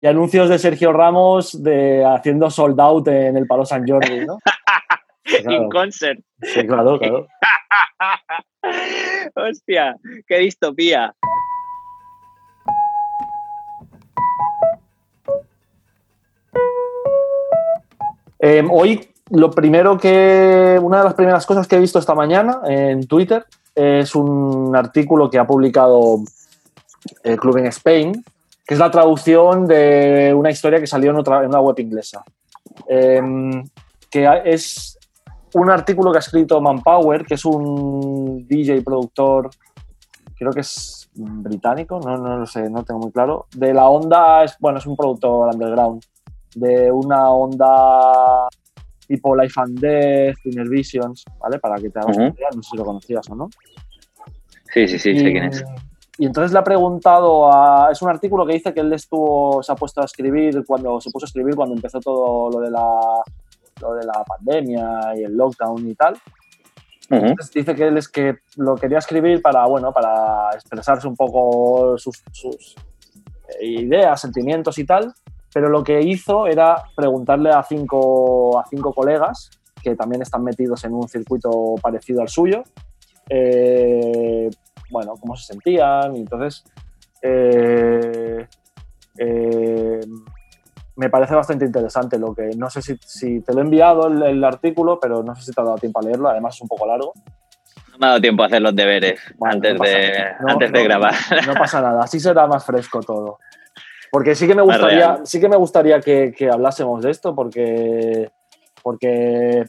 y anuncios de Sergio Ramos de haciendo sold out en el Palo San Jordi, ¿no? In concert. Sí, claro, claro. Hostia, qué distopía. Em, hoy, lo primero que. Una de las primeras cosas que he visto esta mañana en Twitter es un artículo que ha publicado el Club en Spain, que es la traducción de una historia que salió en, otra, en una web inglesa. Em, que es un artículo que ha escrito Manpower, que es un DJ y productor, creo que es británico, no, no lo sé, no tengo muy claro, de la onda, es, bueno, es un productor underground, de una onda tipo Life and Death, Inner Visions, ¿vale? Para que te hagas una idea, no sé si lo conocías o no. Sí, sí, sí, sé quién es. Y entonces le ha preguntado a. Es un artículo que dice que él estuvo, se ha puesto a escribir cuando se puso a escribir cuando empezó todo lo de la, lo de la pandemia y el lockdown y tal. Entonces dice que él es que lo quería escribir para, bueno, para expresarse un poco sus, sus ideas, sentimientos y tal. Pero lo que hizo era preguntarle a cinco, a cinco colegas que también están metidos en un circuito parecido al suyo. Eh, bueno, cómo se sentían. Y entonces, eh, eh, me parece bastante interesante lo que, no sé si, te lo he enviado el, artículo, pero no sé si te ha dado tiempo a leerlo, además es un poco largo. No me ha dado tiempo a hacer los deberes antes, de, antes de grabar. No pasa nada, así será más fresco todo. Porque sí que me gustaría, sí que, me gustaría que, hablásemos de esto, porque, porque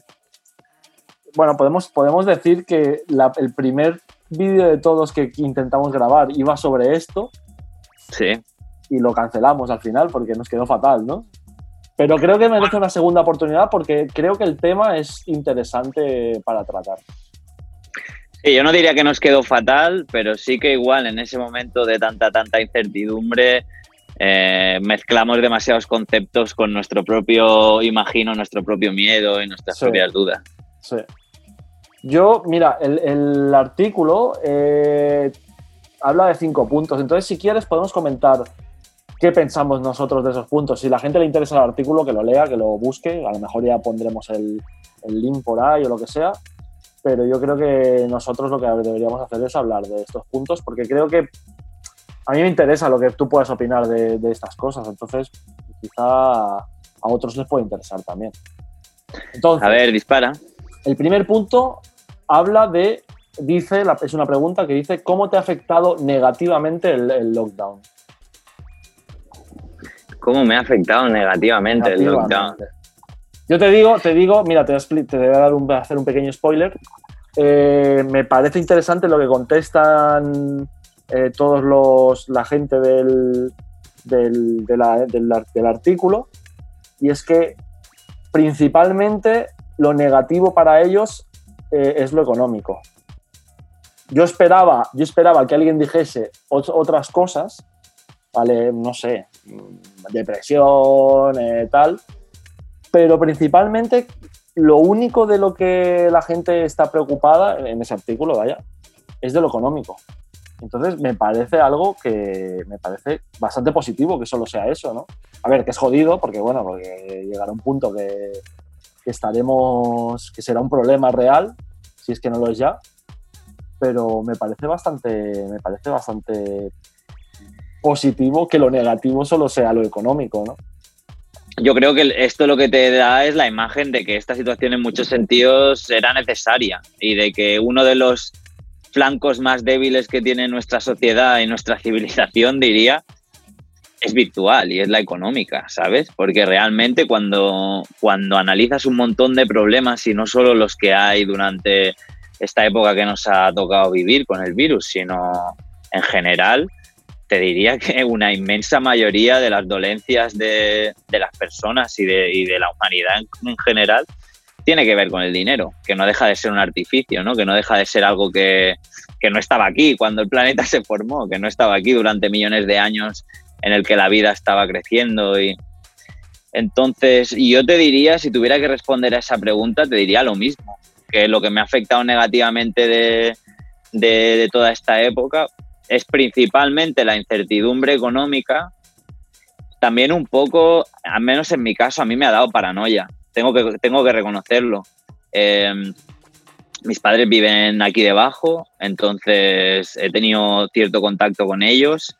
bueno, podemos, podemos decir que el primer vídeo de todos que intentamos grabar iba sobre esto. Sí. Y lo cancelamos al final porque nos quedó fatal, ¿no? Pero creo que merece una segunda oportunidad porque creo que el tema es interesante para tratar. Sí, yo no diría que nos quedó fatal, pero sí que igual en ese momento de tanta, tanta incertidumbre eh, mezclamos demasiados conceptos con nuestro propio, imagino, nuestro propio miedo y nuestras propias dudas. Sí. Yo, mira, el, artículo eh, habla de cinco puntos, entonces si quieres podemos comentar qué pensamos nosotros de esos puntos. Si a la gente le interesa el artículo, que lo lea, que lo busque, a lo mejor ya pondremos el, link por ahí o lo que sea, pero yo creo que nosotros lo que deberíamos hacer es hablar de estos puntos, porque creo que a mí me interesa lo que tú puedas opinar de, de estas cosas, entonces quizá a otros les puede interesar también. Entonces, a ver, dispara. El primer punto habla de, dice, es una pregunta que dice, ¿cómo te ha afectado negativamente el, lockdown? ¿Cómo me ha afectado negativamente, el lockdown? Yo te digo, te digo, mira, te voy a, te dar un, hacer un pequeño spoiler. Eh, me parece interesante lo que contestan eh, todos los la gente del, del, del, artículo y es que principalmente lo negativo para ellos eh, es lo económico. Yo esperaba, yo esperaba que alguien dijese otras cosas, ¿vale? No sé, depresión, eh, tal, pero principalmente lo único de lo que la gente está preocupada en ese artículo, vaya, es de lo económico. Entonces me parece algo que me parece bastante positivo que solo sea eso, ¿no? A ver, que es jodido, porque bueno, porque llegará un punto que, que estaremos, que será un problema real, si es que no lo es ya, pero me parece bastante, me parece bastante positivo que lo negativo solo sea lo económico, ¿no? Yo creo que esto lo que te da es la imagen de que esta situación en muchos sentidos era necesaria y de que uno de los flancos más débiles que tiene nuestra sociedad y nuestra civilización, diría, es virtual y es la económica, ¿sabes? Porque realmente cuando, cuando analizas un montón de problemas y no solo los que hay durante esta época que nos ha tocado vivir con el virus, sino en general, te diría que una inmensa mayoría de las dolencias de, las personas y de, y de la humanidad en, general tiene que ver con el dinero, que no deja de ser un artificio, ¿no? que no deja de ser algo que, que no estaba aquí cuando el planeta se formó, que no estaba aquí durante millones de años en el que la vida estaba creciendo y entonces yo te diría si tuviera que responder a esa pregunta te diría lo mismo que lo que me ha afectado negativamente de, de, toda esta época es principalmente la incertidumbre económica también un poco, al menos en mi caso, a mí me ha dado paranoia. Tengo que, tengo que reconocerlo. Em, mis padres viven aquí debajo, entonces he tenido cierto contacto con ellos.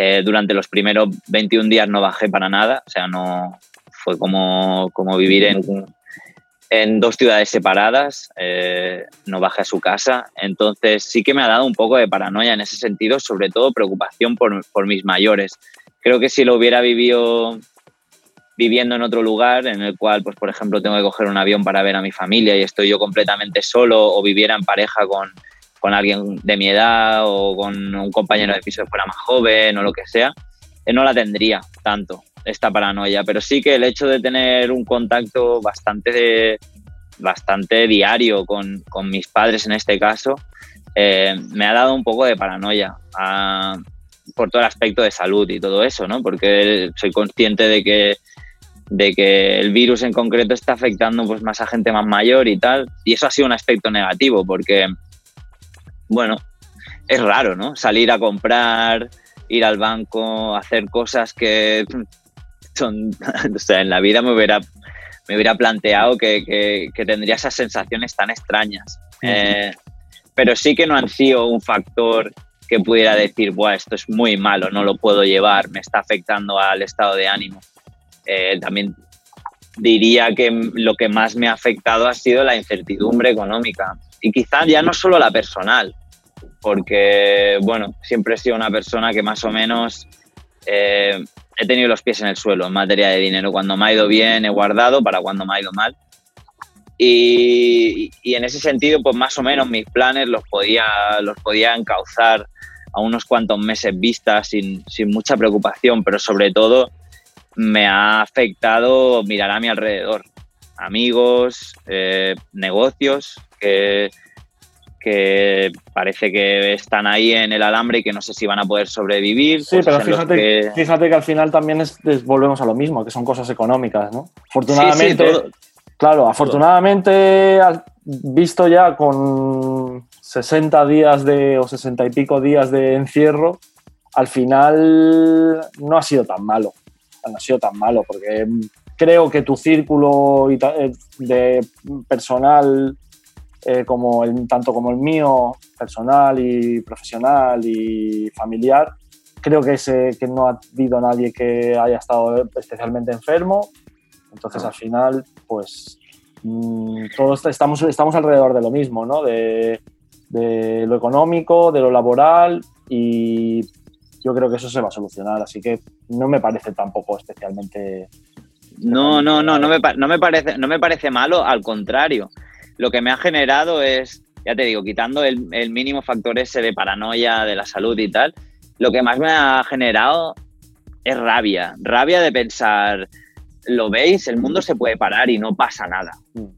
Eh, durante los primeros 21 días no bajé para nada, o sea, no fue como, como vivir en, en dos ciudades separadas, eh, no bajé a su casa, entonces sí que me ha dado un poco de paranoia en ese sentido, sobre todo preocupación por, por mis mayores. Creo que si lo hubiera vivido viviendo en otro lugar en el cual, pues por ejemplo, tengo que coger un avión para ver a mi familia y estoy yo completamente solo o viviera en pareja con, con alguien de mi edad o con un compañero de piso que fuera más joven o lo que sea, eh, no la tendría tanto esta paranoia, pero sí que el hecho de tener un contacto bastante, bastante diario con, con mis padres en este caso, eh, me ha dado un poco de paranoia a, por todo el aspecto de salud y todo eso, ¿no? Porque soy consciente de que, de que el virus en concreto está afectando pues, más a gente más mayor y tal, y eso ha sido un aspecto negativo, porque, bueno, es raro, ¿no? Salir a comprar, ir al banco, hacer cosas que son, o sea, en la vida me hubiera, me hubiera planteado que, que, tendría esas sensaciones tan extrañas. Eh, pero sí que no han sido un factor que pudiera decir, Buah, esto es muy malo, no lo puedo llevar, me está afectando al estado de ánimo. Eh, también diría que lo que más me ha afectado ha sido la incertidumbre económica y quizás ya no solo la personal, porque, bueno, siempre he sido una persona que más o menos eh, he tenido los pies en el suelo en materia de dinero. Cuando me ha ido bien he guardado para cuando me ha ido mal. Y, en ese sentido, pues más o menos mis planes los podía, los podía encauzar a unos cuantos meses vista sin, sin mucha preocupación, pero sobre todo me ha afectado mirar a mi alrededor. Amigos, eh, negocios que, que parece que están ahí en el alambre y que no sé si van a poder sobrevivir. Sí, pero fíjate que... fíjate que al final también es, volvemos a lo mismo, que son cosas económicas, ¿no? Afortunadamente, claro, afortunadamente, visto ya con 60 días de, o 60 y pico días de encierro, al final no ha sido tan malo. No ha sido tan malo, porque creo que tu círculo eh, de personal eh, como el, tanto como el mío, personal y profesional y familiar. Creo que, ese, que no ha habido nadie que haya estado especialmente enfermo. Entonces, al final, pues mm, todos estamos, estamos alrededor de lo mismo, ¿no? De, de lo económico, de lo laboral y yo creo que eso se va a solucionar. Así que no me parece tampoco especialmente no, no, no, no me, no me, parece, no me parece malo, al contrario lo que me ha generado es, ya te digo, quitando el, mínimo factor ese de paranoia de la salud y tal, lo que más me ha generado es rabia, rabia de pensar, lo veis, el mundo se puede parar y no pasa nada,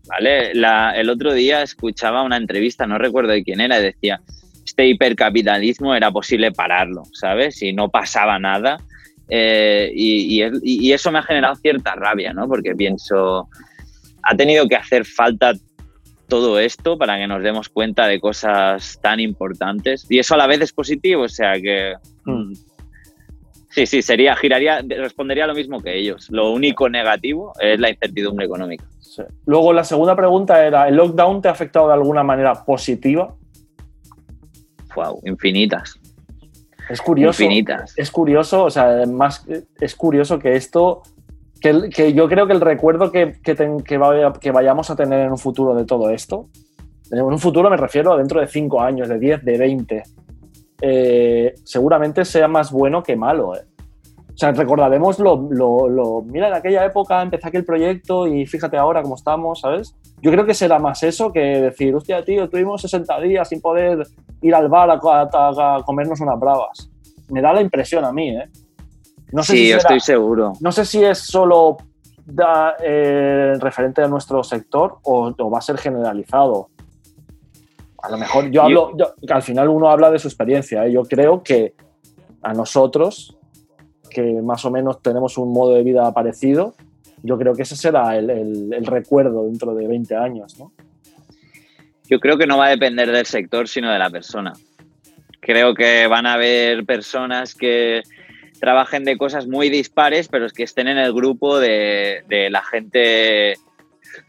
¿vale? el otro día escuchaba una entrevista, no recuerdo de quién era, y decía, este hipercapitalismo era posible pararlo, ¿sabes? Y no pasaba nada. Eh, y, y, eso me ha generado cierta rabia, ¿no? Porque pienso, ha tenido que hacer falta todo esto para que nos demos cuenta de cosas tan importantes. Y eso a la vez es positivo, o sea que... Hmm. Sí, sí, sería, giraría, respondería lo mismo que ellos. Lo único negativo es la incertidumbre económica. Luego la segunda pregunta era, ¿el lockdown te ha afectado de alguna manera positiva? Wow, infinitas. Es curioso. Infinitas. Es curioso, o sea, además es curioso que esto que, yo creo que el recuerdo que, que, vayamos a tener en un futuro de todo esto, en un futuro me refiero a dentro de 5 años, de 10, de 20, eh, seguramente sea más bueno que malo. Eh. O sea, recordaremos lo, lo, Mira, en aquella época empecé aquel proyecto y fíjate ahora cómo estamos, ¿sabes? Yo creo que será más eso que decir, hostia, tío, tuvimos 60 días sin poder ir al bar a, a comernos unas bravas. Me da la impresión a mí, ¿eh? No sé sí, si estoy seguro. No sé si es solo eh, referente a nuestro sector o, va a ser generalizado. A lo mejor yo hablo, al final uno habla de su experiencia. ¿eh? Yo creo que a nosotros, que más o menos tenemos un modo de vida parecido, yo creo que ese será el, el recuerdo dentro de 20 años. ¿no? Yo creo que no va a depender del sector, sino de la persona. Creo que van a haber personas que trabajen de cosas muy dispares, pero es que estén en el grupo de, la gente,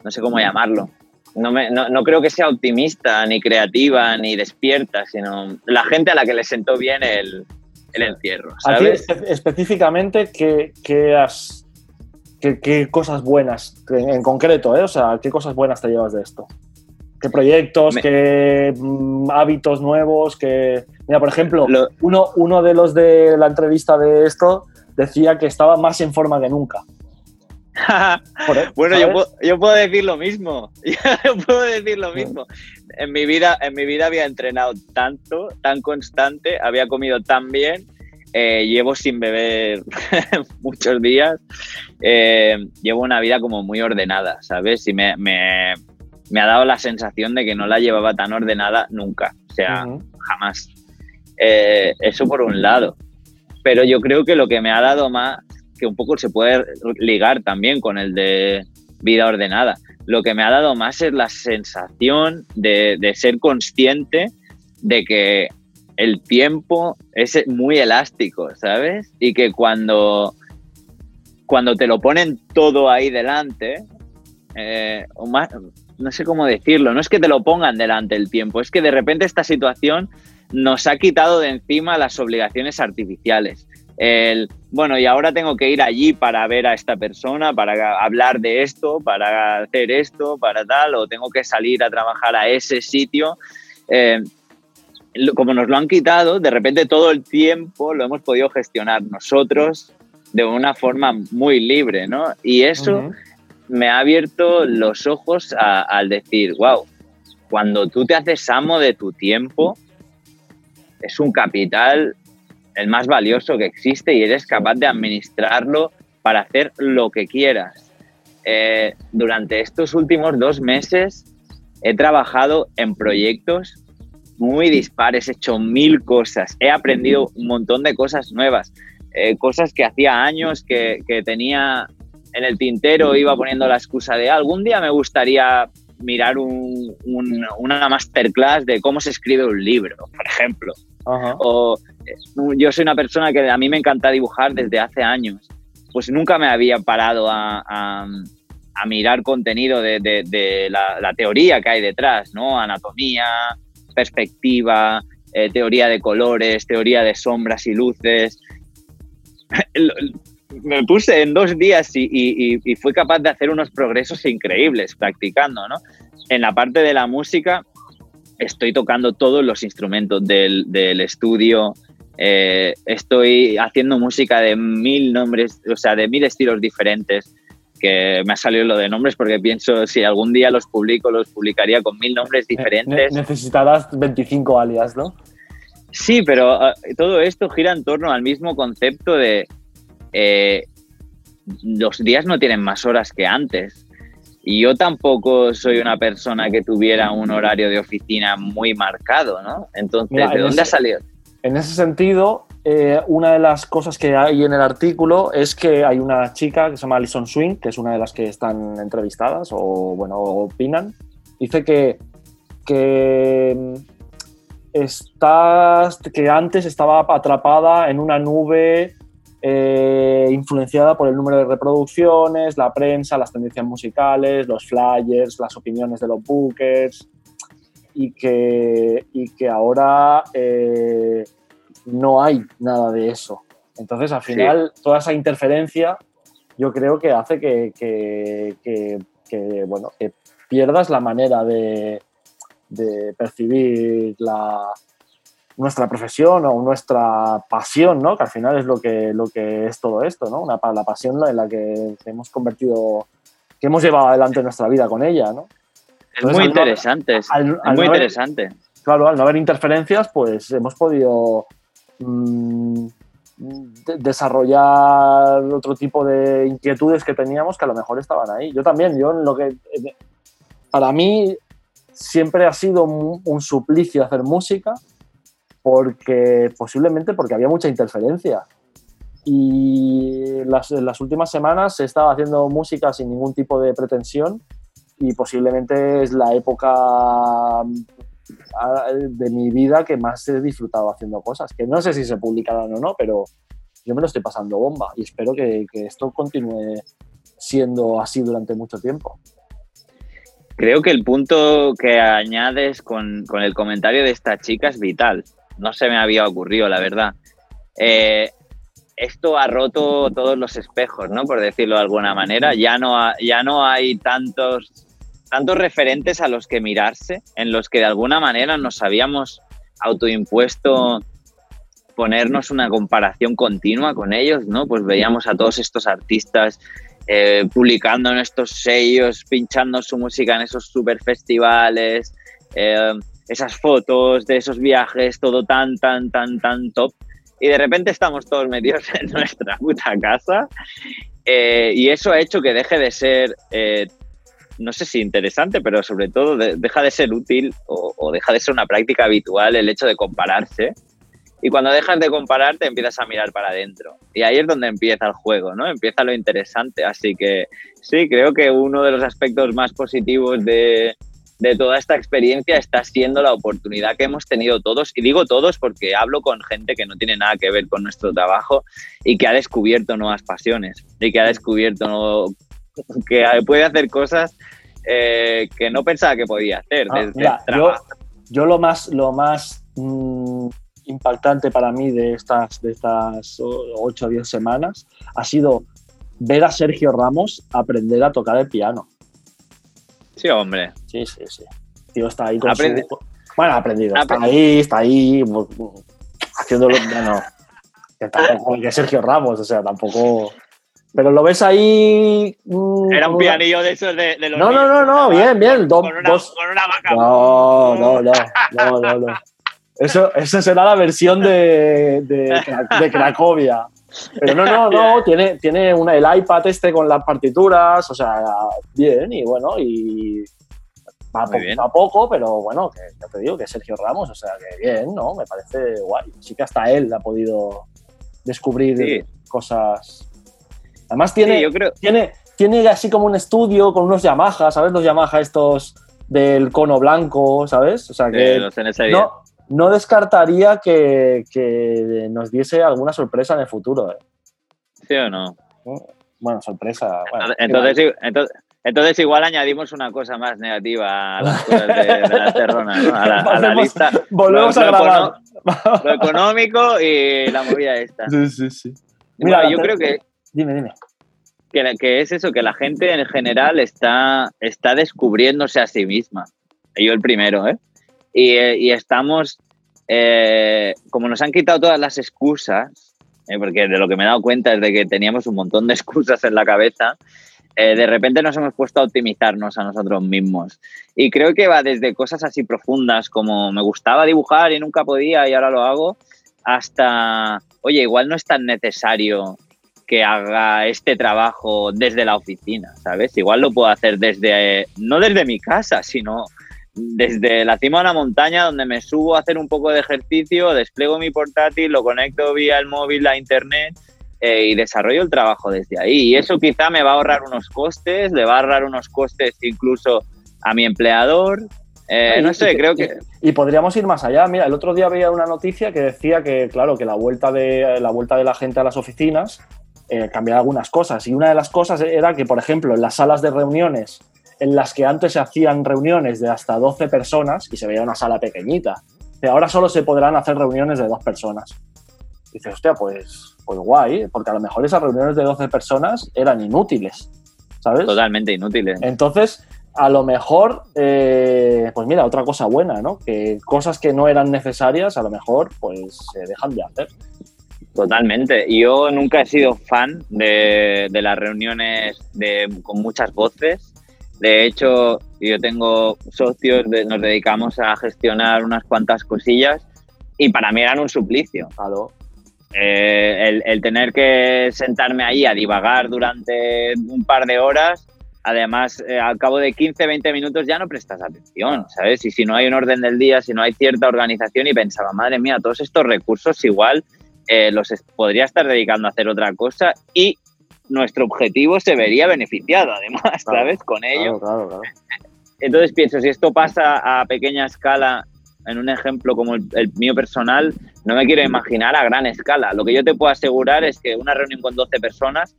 no sé cómo llamarlo. No, me, no, creo que sea optimista, ni creativa, ni despierta, sino la gente a la que le sentó bien el, el encierro. ¿sabes? específicamente, ¿qué, qué has, qué, cosas buenas, en, concreto, ¿eh? o sea, qué cosas buenas te llevas de esto? ¿Qué proyectos, qué mm, hábitos nuevos? Que... Mira, por ejemplo, uno, uno de los de la entrevista de esto decía que estaba más en forma que nunca. bueno, yo puedo, decir lo mismo. yo puedo decir lo mismo. En mi, vida, en mi vida había entrenado tanto, tan constante, había comido tan bien, eh, llevo sin beber muchos días, eh, llevo una vida como muy ordenada, ¿sabes? Y me, me ha dado la sensación de que no la llevaba tan ordenada nunca, o sea, jamás. Eh, eso por un lado. Pero yo creo que lo que me ha dado más, que un poco se puede ligar también con el de vida ordenada, lo que me ha dado más es la sensación de, ser consciente de que el tiempo es muy elástico, ¿sabes? Y que cuando, cuando te lo ponen todo ahí delante, eh, o más, no sé cómo decirlo, no es que te lo pongan delante el tiempo, es que de repente esta situación nos ha quitado de encima las obligaciones artificiales. El, bueno, y ahora tengo que ir allí para ver a esta persona, para hablar de esto, para hacer esto, para tal, o tengo que salir a trabajar a ese sitio. Eh, como nos lo han quitado, de repente todo el tiempo lo hemos podido gestionar nosotros de una forma muy libre, ¿no? Y eso me ha abierto los ojos al decir, wow, cuando tú te haces amo de tu tiempo, es un capital el más valioso que existe y eres capaz de administrarlo para hacer lo que quieras. Eh, durante estos últimos dos meses he trabajado en proyectos muy dispares, he hecho mil cosas, he aprendido un montón de cosas nuevas, eh, cosas que hacía años que, que tenía en el tintero iba poniendo la excusa de algún día me gustaría mirar una masterclass de cómo se escribe un libro, por ejemplo. O eh, yo soy una persona que a mí me encanta dibujar desde hace años. Pues nunca me había parado a, mirar contenido de, la, teoría que hay detrás, ¿no? Anatomía, perspectiva, eh, teoría de colores, teoría de sombras y luces. me puse en dos días y, fui capaz de hacer unos progresos increíbles practicando, ¿no? En la parte de la música estoy tocando todos los instrumentos del, estudio, eh, estoy haciendo música de mil nombres, o sea, de mil estilos diferentes, que me ha salido lo de nombres porque pienso si algún día los publico, los publicaría con mil nombres diferentes. necesitarás 25 alias, ¿no? Sí, pero ah, todo esto gira en torno al mismo concepto de eh, los días no tienen más horas que antes. Y yo tampoco soy una persona que tuviera un horario de oficina muy marcado, ¿no? Entonces, ¿de dónde ha salido? En ese sentido, eh, una de las cosas que hay en el artículo es que hay una chica que se llama Alison Swing, que es una de las que están entrevistadas o, bueno, opinan. Dice que, que, estás, que antes estaba atrapada en una nube eh, influenciada por el número de reproducciones, la prensa, las tendencias musicales, los flyers, las opiniones de los bookers y que, y que ahora eh, no hay nada de eso. Entonces, al final, toda esa interferencia yo creo que hace que, que, bueno, que pierdas la manera de, de percibir la, nuestra profesión o nuestra pasión, ¿no? Que al final es lo que, lo que es todo esto, ¿no? Una, la pasión en la que hemos convertido, que hemos llevado adelante nuestra vida con ella, ¿no? es muy interesante, es muy interesante. Claro, al no haber interferencias, pues hemos podido mm, desarrollar otro tipo de inquietudes que teníamos que a lo mejor estaban ahí. Yo también, yo en lo que... Para mí siempre ha sido un suplicio hacer música, porque posiblemente porque había mucha interferencia. Y las, en las últimas semanas he estado haciendo música sin ningún tipo de pretensión y posiblemente es la época ah, de mi vida que más he disfrutado haciendo cosas, que no sé si se publicarán o no, pero, yo me lo estoy pasando bomba y espero que, que esto continúe siendo así durante mucho tiempo. Creo que el punto que añades con, con, el comentario de esta chica es vital. No se me había ocurrido, la verdad. Eh, esto ha roto todos los espejos, ¿no? Por decirlo de alguna manera. Ya no, ha, ya no hay tantos, tantos referentes a los que mirarse, en los que de alguna manera nos habíamos autoimpuesto ponernos una comparación continua con ellos, ¿no? Pues veíamos a todos estos artistas eh, publicando en estos sellos, pinchando su música en esos super festivales, eh, esas fotos de esos viajes, todo tan, tan, tan, tan top. Y de repente estamos todos metidos en nuestra puta casa. Eh, y eso ha hecho que deje de ser, no sé si interesante, pero sobre todo deja de ser útil o, o deja de ser una práctica habitual el hecho de compararse y cuando dejas de comparar, te empiezas a mirar para adentro. Y ahí es donde empieza el juego, ¿no? Empieza lo interesante. Así que sí, creo que uno de los aspectos más positivos de, de toda esta experiencia está siendo la oportunidad que hemos tenido todos. Y digo todos porque hablo con gente que no tiene nada que ver con nuestro trabajo y que ha descubierto nuevas pasiones y que ha descubierto que puede hacer cosas eh, que no pensaba que podía hacer. Ah, desde yo, yo, lo más, lo más mm, impactante para mí de estas, de estas 8 o 10 semanas ha sido ver a Sergio Ramos aprender a tocar el piano. Sí, hombre. Sí, sí, sí. Tío está ahí con Bueno, ha aprendido. Está ahí, está ahí haciéndolo... Bueno, que tampoco que Sergio Ramos, o sea, tampoco... Pero lo ves ahí. Mm, Era un pianillo de esos de, los. No, no, no, no, bien, bien. Con, una, con una vaca. No, no, no, no, no, no. Eso, esa será la versión de, de, Cracovia. Pero no, no, no, tiene, tiene una, el iPad este con las partituras, o sea, bien, y bueno, y va poco a poco, pero bueno, que ya te digo que Sergio Ramos, o sea, que bien, ¿no? Me parece guay. Sí que hasta él ha podido descubrir cosas. Además tiene, tiene, tiene así como un estudio con unos Yamaha, ¿sabes? Los Yamaha estos del cono blanco, ¿sabes? O sea que no, no descartaría que, nos diese alguna sorpresa en el futuro. ¿eh? ¿Sí o no? Bueno, sorpresa. entonces, entonces, igual añadimos una cosa más negativa a las cosas de, la terrona, ¿no? a, la, lista. Volvemos a grabar. lo económico y la movida esta. Sí, sí, sí. Mira, yo creo que... Dime, dime. Que, que, es eso, que la gente en general está, está descubriéndose a sí misma. Yo el primero, ¿eh? Y, estamos, eh, como nos han quitado todas las excusas, eh, porque de lo que me he dado cuenta es de que teníamos un montón de excusas en la cabeza, eh, de repente nos hemos puesto a optimizarnos a nosotros mismos. Y creo que va desde cosas así profundas como me gustaba dibujar y nunca podía y ahora lo hago, hasta, oye, igual no es tan necesario que haga este trabajo desde la oficina, ¿sabes? Igual lo puedo hacer desde, no desde mi casa, sino desde la cima de una montaña donde me subo a hacer un poco de ejercicio, despliego mi portátil, lo conecto vía el móvil a internet eh, y desarrollo el trabajo desde ahí. Y eso quizá me va a ahorrar unos costes, le va a ahorrar unos costes incluso a mi empleador. Eh, no sé, creo que... Y, podríamos ir más allá. Mira, el otro día veía una noticia que decía que, claro, que la vuelta de la, vuelta de la gente a las oficinas eh, cambiaba algunas cosas. Y una de las cosas era que, por ejemplo, en las salas de reuniones en las que antes se hacían reuniones de hasta 12 personas y se veía una sala pequeñita. Ahora solo se podrán hacer reuniones de dos personas. Y dices, hostia, pues, pues guay, porque a lo mejor esas reuniones de 12 personas eran inútiles, ¿sabes? Totalmente inútiles. Entonces, a lo mejor, eh, pues mira, otra cosa buena, ¿no? Que cosas que no eran necesarias, a lo mejor, pues se dejan de hacer. Totalmente. Yo nunca he sido fan de, de las reuniones de, con muchas voces de hecho, yo tengo socios, nos dedicamos a gestionar unas cuantas cosillas y para mí eran un suplicio. Eh, el, tener que sentarme ahí a divagar durante un par de horas, además, eh, al cabo de 15, 20 minutos ya no prestas atención, ¿sabes? Y si no hay un orden del día, si no hay cierta organización y pensaba, madre mía, todos estos recursos igual eh, los podría estar dedicando a hacer otra cosa y nuestro objetivo se vería beneficiado, además, ¿sabes? Con ello. Entonces pienso, si esto pasa a pequeña escala en un ejemplo como el, mío personal, no me quiero imaginar a gran escala. Lo que yo te puedo asegurar es que una reunión con 12 personas,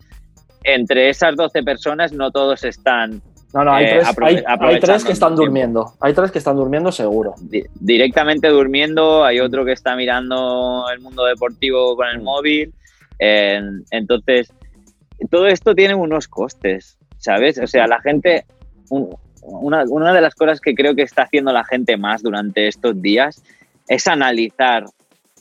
entre esas 12 personas no todos están no, no, hay, eh, tres, hay, tres, que están durmiendo. Hay tres que están durmiendo seguro. directamente durmiendo, hay otro que está mirando el mundo deportivo con el mm. móvil. entonces, todo esto tiene unos costes, ¿sabes? O sea, la gente, una, una de las cosas que creo que está haciendo la gente más durante estos días es analizar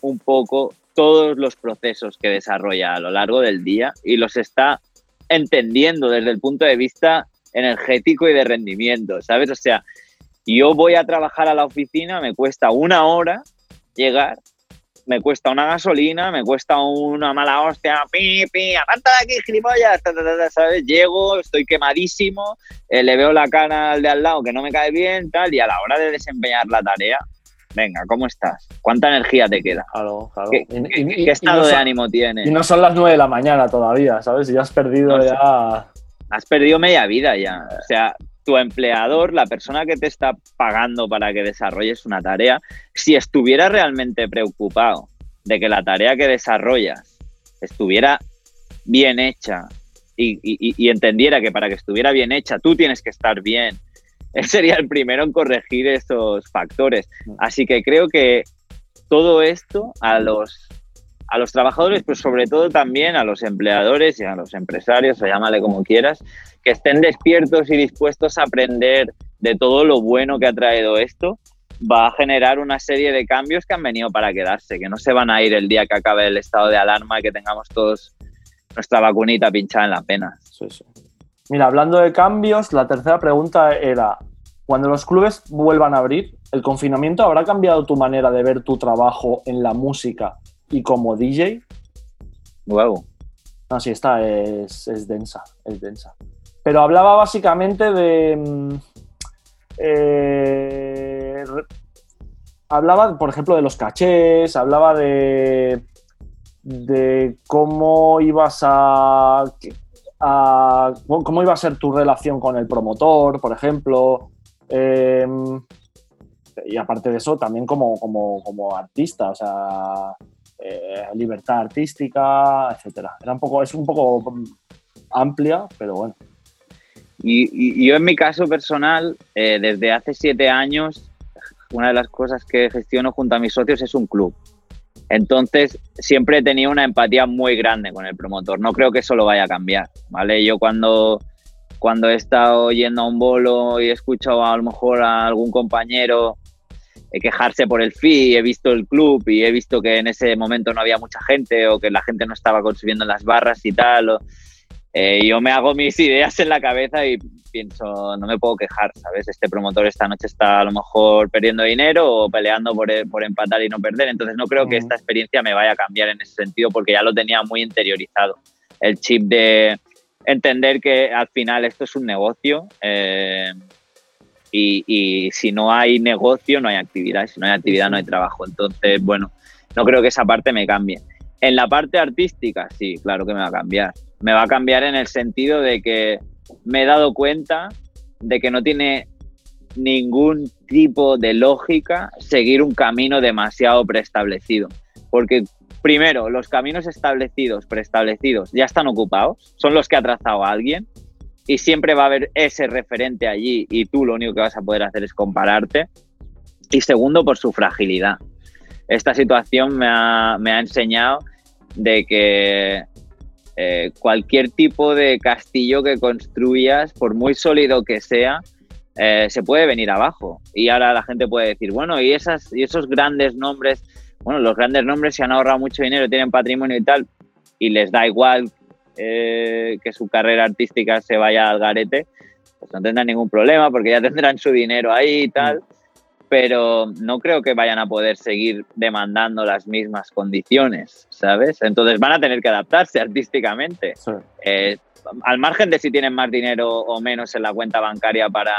un poco todos los procesos que desarrolla a lo largo del día y los está entendiendo desde el punto de vista energético y de rendimiento, ¿sabes? O sea, yo voy a trabajar a la oficina, me cuesta una hora llegar, me cuesta una gasolina, me cuesta una mala hostia, pi, pi, aparta de aquí, gilipollas, ¿sabes? Llego, estoy quemadísimo, eh, le veo la cara al de al lado que no me cae bien, tal, y a la hora de desempeñar la tarea, venga, ¿cómo estás? ¿Cuánta energía te queda? Claro, claro. ¿Qué, estado de ánimo tienes? Y no son las nueve de la mañana todavía, ¿sabes? Y ya has perdido ya has perdido media vida ya. O sea, tu empleador, la persona que te está pagando para que desarrolles una tarea, si estuviera realmente preocupado de que la tarea que desarrollas estuviera bien hecha y, entendiera que para que estuviera bien hecha tú tienes que estar bien, él sería el primero en corregir esos factores. Así que creo que todo esto a los a los trabajadores, pero sobre todo también a los empleadores y a los empresarios, o llámale como quieras, que estén despiertos y dispuestos a aprender de todo lo bueno que ha traído esto, va a generar una serie de cambios que han venido para quedarse, que no se van a ir el día que acabe el estado de alarma y que tengamos todos nuestra vacunita pinchada en la pena. Mira, hablando de cambios, la tercera pregunta era, cuando los clubes vuelvan a abrir, ¿el confinamiento habrá cambiado tu manera de ver tu trabajo en la música y como DJ. Wow. No, sí, esta es, densa, es densa. Pero hablaba básicamente de. Mm, eh, hablaba, por ejemplo, de los cachés, hablaba de. de cómo ibas a, a. cómo iba a ser tu relación con el promotor, por ejemplo. Em, y aparte de eso, también como, como, como artista, o sea, eh, libertad artística, etcétera. Era un poco, es un poco amplia, pero bueno. Y, yo en mi caso personal, eh, desde hace siete años, una de las cosas que gestiono junto a mis socios es un club. Entonces, siempre he tenido una empatía muy grande con el promotor. No creo que eso lo vaya a cambiar, ¿vale? Yo cuando, cuando he estado yendo a un bolo y he escuchado a lo mejor a algún compañero quejarse por el fee, he visto el club y he visto que en ese momento no había mucha gente o que la gente no estaba consumiendo las barras y tal. Eh, yo me hago mis ideas en la cabeza y pienso, no me puedo quejar, ¿sabes? Este promotor esta noche está a lo mejor perdiendo dinero o peleando por, por empatar y no perder. Entonces no creo que esta experiencia me vaya a cambiar en ese sentido porque ya lo tenía muy interiorizado. El chip de entender que al final esto es un negocio. Eh, y, si no hay negocio, no hay actividad, si no hay actividad, no hay trabajo. Entonces, bueno, no creo que esa parte me cambie. En la parte artística, sí, claro que me va a cambiar. Me va a cambiar en el sentido de que me he dado cuenta de que no tiene ningún tipo de lógica seguir un camino demasiado preestablecido. Porque primero, los caminos establecidos, preestablecidos, ya están ocupados, son los que ha trazado alguien y siempre va a haber ese referente allí y tú lo único que vas a poder hacer es compararte. Y segundo, por su fragilidad. Esta situación me ha, enseñado de que eh, cualquier tipo de castillo que construyas, por muy sólido que sea, eh, se puede venir abajo. Y ahora la gente puede decir, bueno, y, esas, y esos grandes nombres, bueno, los grandes nombres se han ahorrado mucho dinero, tienen patrimonio y tal, y les da igual eh, que su carrera artística se vaya al garete, pues no tendrán ningún problema porque ya tendrán su dinero ahí y tal, pero no creo que vayan a poder seguir demandando las mismas condiciones, ¿sabes? Entonces van a tener que adaptarse artísticamente. Eh, al margen de si tienen más dinero o menos en la cuenta bancaria para,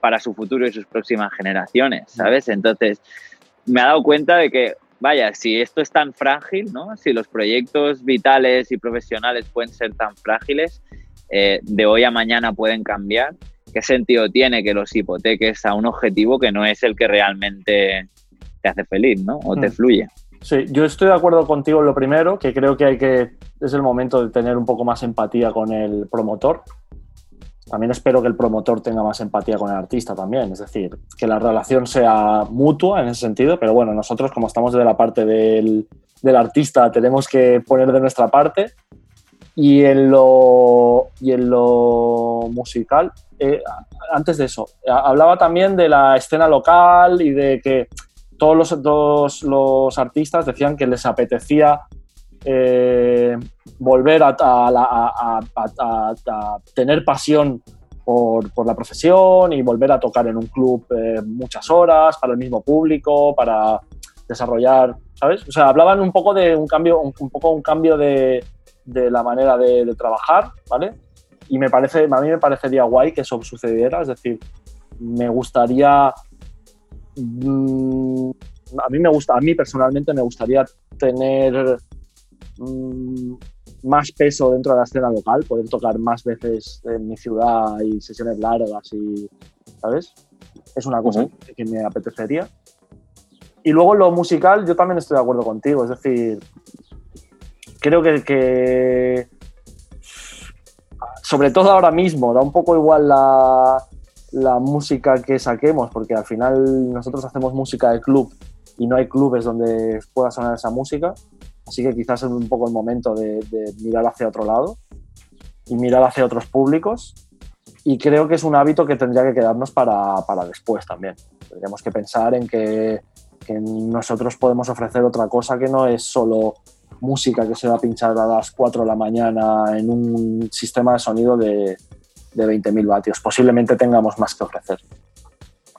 para su futuro y sus próximas generaciones, ¿sabes? Entonces, me ha dado cuenta de que vaya, si esto es tan frágil, ¿no? Si los proyectos vitales y profesionales pueden ser tan frágiles, eh, de hoy a mañana pueden cambiar, ¿qué sentido tiene que los hipoteques a un objetivo que no es el que realmente te hace feliz, ¿no? O te Mm. fluye. Sí, yo estoy de acuerdo contigo en lo primero, que creo que hay que es el momento de tener un poco más empatía con el promotor. También espero que el promotor tenga más empatía con el artista también, es decir, que la relación sea mutua en ese sentido, pero bueno, nosotros como estamos de la parte del, del artista tenemos que poner de nuestra parte y en lo, y en lo musical, eh, antes de eso, hablaba también de la escena local y de que todos los, todos los artistas decían que les apetecía eh, volver a, tener pasión por, por la profesión y volver a tocar en un club eh, muchas horas para el mismo público, para desarrollar, ¿sabes? O sea, hablaban un poco de un cambio, un, un poco un cambio de, la manera de, de trabajar, ¿vale? Y me parece, a mí me parecería guay que eso sucediera, es decir, me gustaría mm, a mí me gusta, a mí personalmente me gustaría tener mm, más peso dentro de la escena local, poder tocar más veces en mi ciudad y sesiones largas y, ¿sabes? Es una cosa Ujú. que- que me apetecería. Y luego lo musical, yo también estoy de acuerdo contigo, es decir, creo que, que sobre todo ahora mismo, da un poco igual la, la música que saquemos, porque al final nosotros hacemos música de club y no hay clubes donde pueda sonar esa música. Así que quizás es un poco el momento de, de mirar hacia otro lado y mirar hacia otros públicos. Y creo que es un hábito que tendría que quedarnos para, para después también. Tendríamos que pensar en que, que nosotros podemos ofrecer otra cosa que no es solo música que se va a pinchar a las 4 de la mañana en un sistema de sonido de, de 20.000 vatios. Posiblemente tengamos más que ofrecer.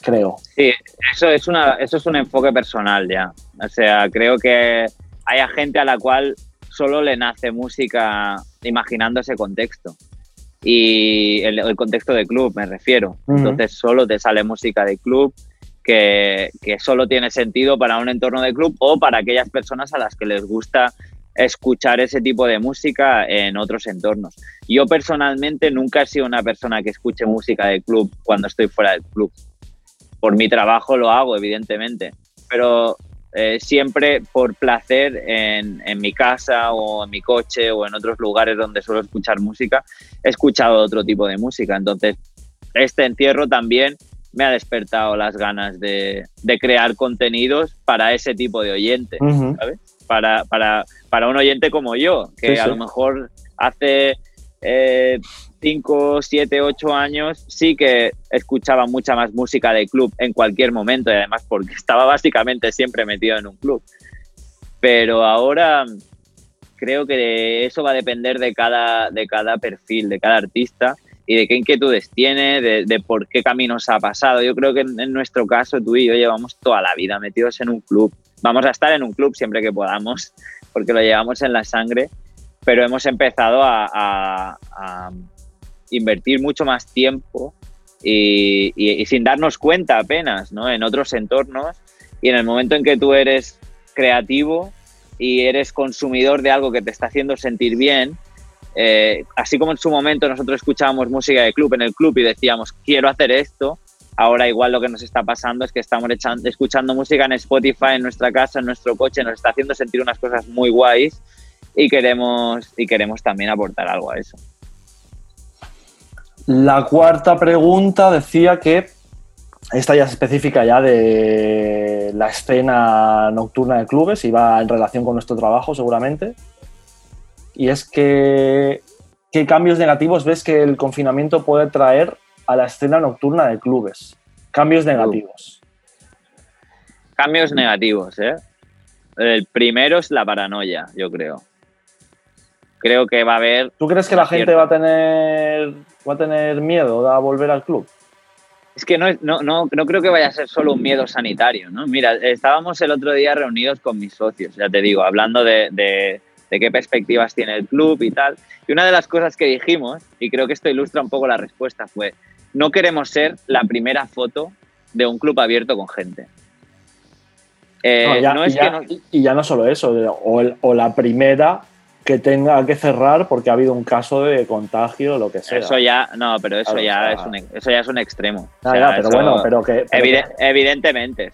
Creo. Sí, eso es, una, eso es un enfoque personal ya. O sea, creo que hay gente a la cual solo le nace música imaginando ese contexto. Y el, el contexto de club, me refiero. Ujú. Entonces solo te sale música de club que, que solo tiene sentido para un entorno de club o para aquellas personas a las que les gusta escuchar ese tipo de música en otros entornos. Yo personalmente nunca he sido una persona que escuche música de club cuando estoy fuera del club. Por mi trabajo lo hago, evidentemente, pero eh, siempre por placer en, en mi casa o en mi coche o en otros lugares donde suelo escuchar música, he escuchado otro tipo de música. Entonces, este entierro también me ha despertado las ganas de, de crear contenidos para ese tipo de oyente Ujú. para, para, para un oyente como yo, que Sí, a lo mejor hace 5, 7, 8 años sí que escuchaba mucha más música de club en cualquier momento y además porque estaba básicamente siempre metido en un club. Pero ahora creo que eso va a depender de cada, de cada perfil, de cada artista y de qué inquietudes tiene, de, de por qué caminos ha pasado. Yo creo que en, en nuestro caso tú y yo llevamos toda la vida metidos en un club. Vamos a estar en un club siempre que podamos, porque lo llevamos en la sangre, pero hemos empezado a, a- a invertir mucho más tiempo y, y- sin darnos cuenta apenas, ¿no? En otros entornos y en el momento en que tú eres creativo y eres consumidor de algo que te está haciendo sentir bien, eh, así como en su momento nosotros escuchábamos música de club en el club y decíamos, quiero hacer esto, ahora igual lo que nos está pasando es que estamos escuchando música en Spotify, en nuestra casa, en nuestro coche, nos está haciendo sentir unas cosas muy guays y queremos, y queremos también aportar algo a eso. La cuarta pregunta decía que esta ya es específica ya de la escena nocturna de clubes y va en relación con nuestro trabajo seguramente. Y es que ¿qué cambios negativos ves que el confinamiento puede traer a la escena nocturna de clubes? Cambios negativos. Cambios negativos, ¿eh? El primero es la paranoia, yo creo. Creo que va a haber ¿Tú crees que la gente va a tener va a tener miedo a volver al club? Es que no, no, no, no creo que vaya a ser solo un miedo sanitario, ¿no? Mira, estábamos el otro día reunidos con mis socios, ya te digo, hablando de, de- de qué perspectivas tiene el club y tal. Y una de las cosas que dijimos, y creo que esto ilustra un poco la respuesta, fue, no queremos ser la primera foto de un club abierto con gente. Eh, No, ya- no y, es ya, que no- y ya no solo eso, o, el- o la primera que tenga que cerrar porque ha habido un caso de contagio o lo que sea. Eso ya, no, pero eso, ya, es un, eso ya es un extremo. pero bueno, pero que... evidentemente,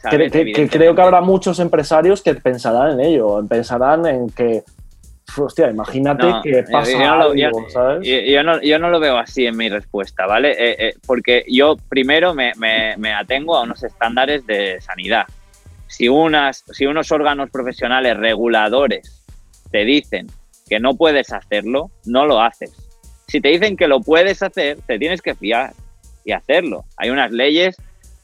creo que habrá muchos empresarios que pensarán en ello, pensarán en que hostia, imagínate que pasa yo, algo, ¿sabes? Yo, no, lo veo así en mi respuesta, ¿vale? Eh, eh, porque yo primero me, atengo a unos estándares de sanidad. Si, unas, si unos órganos profesionales reguladores te dicen que no puedes hacerlo, no lo haces. Si te dicen que lo puedes hacer, te tienes que fiar y hacerlo. Hay unas leyes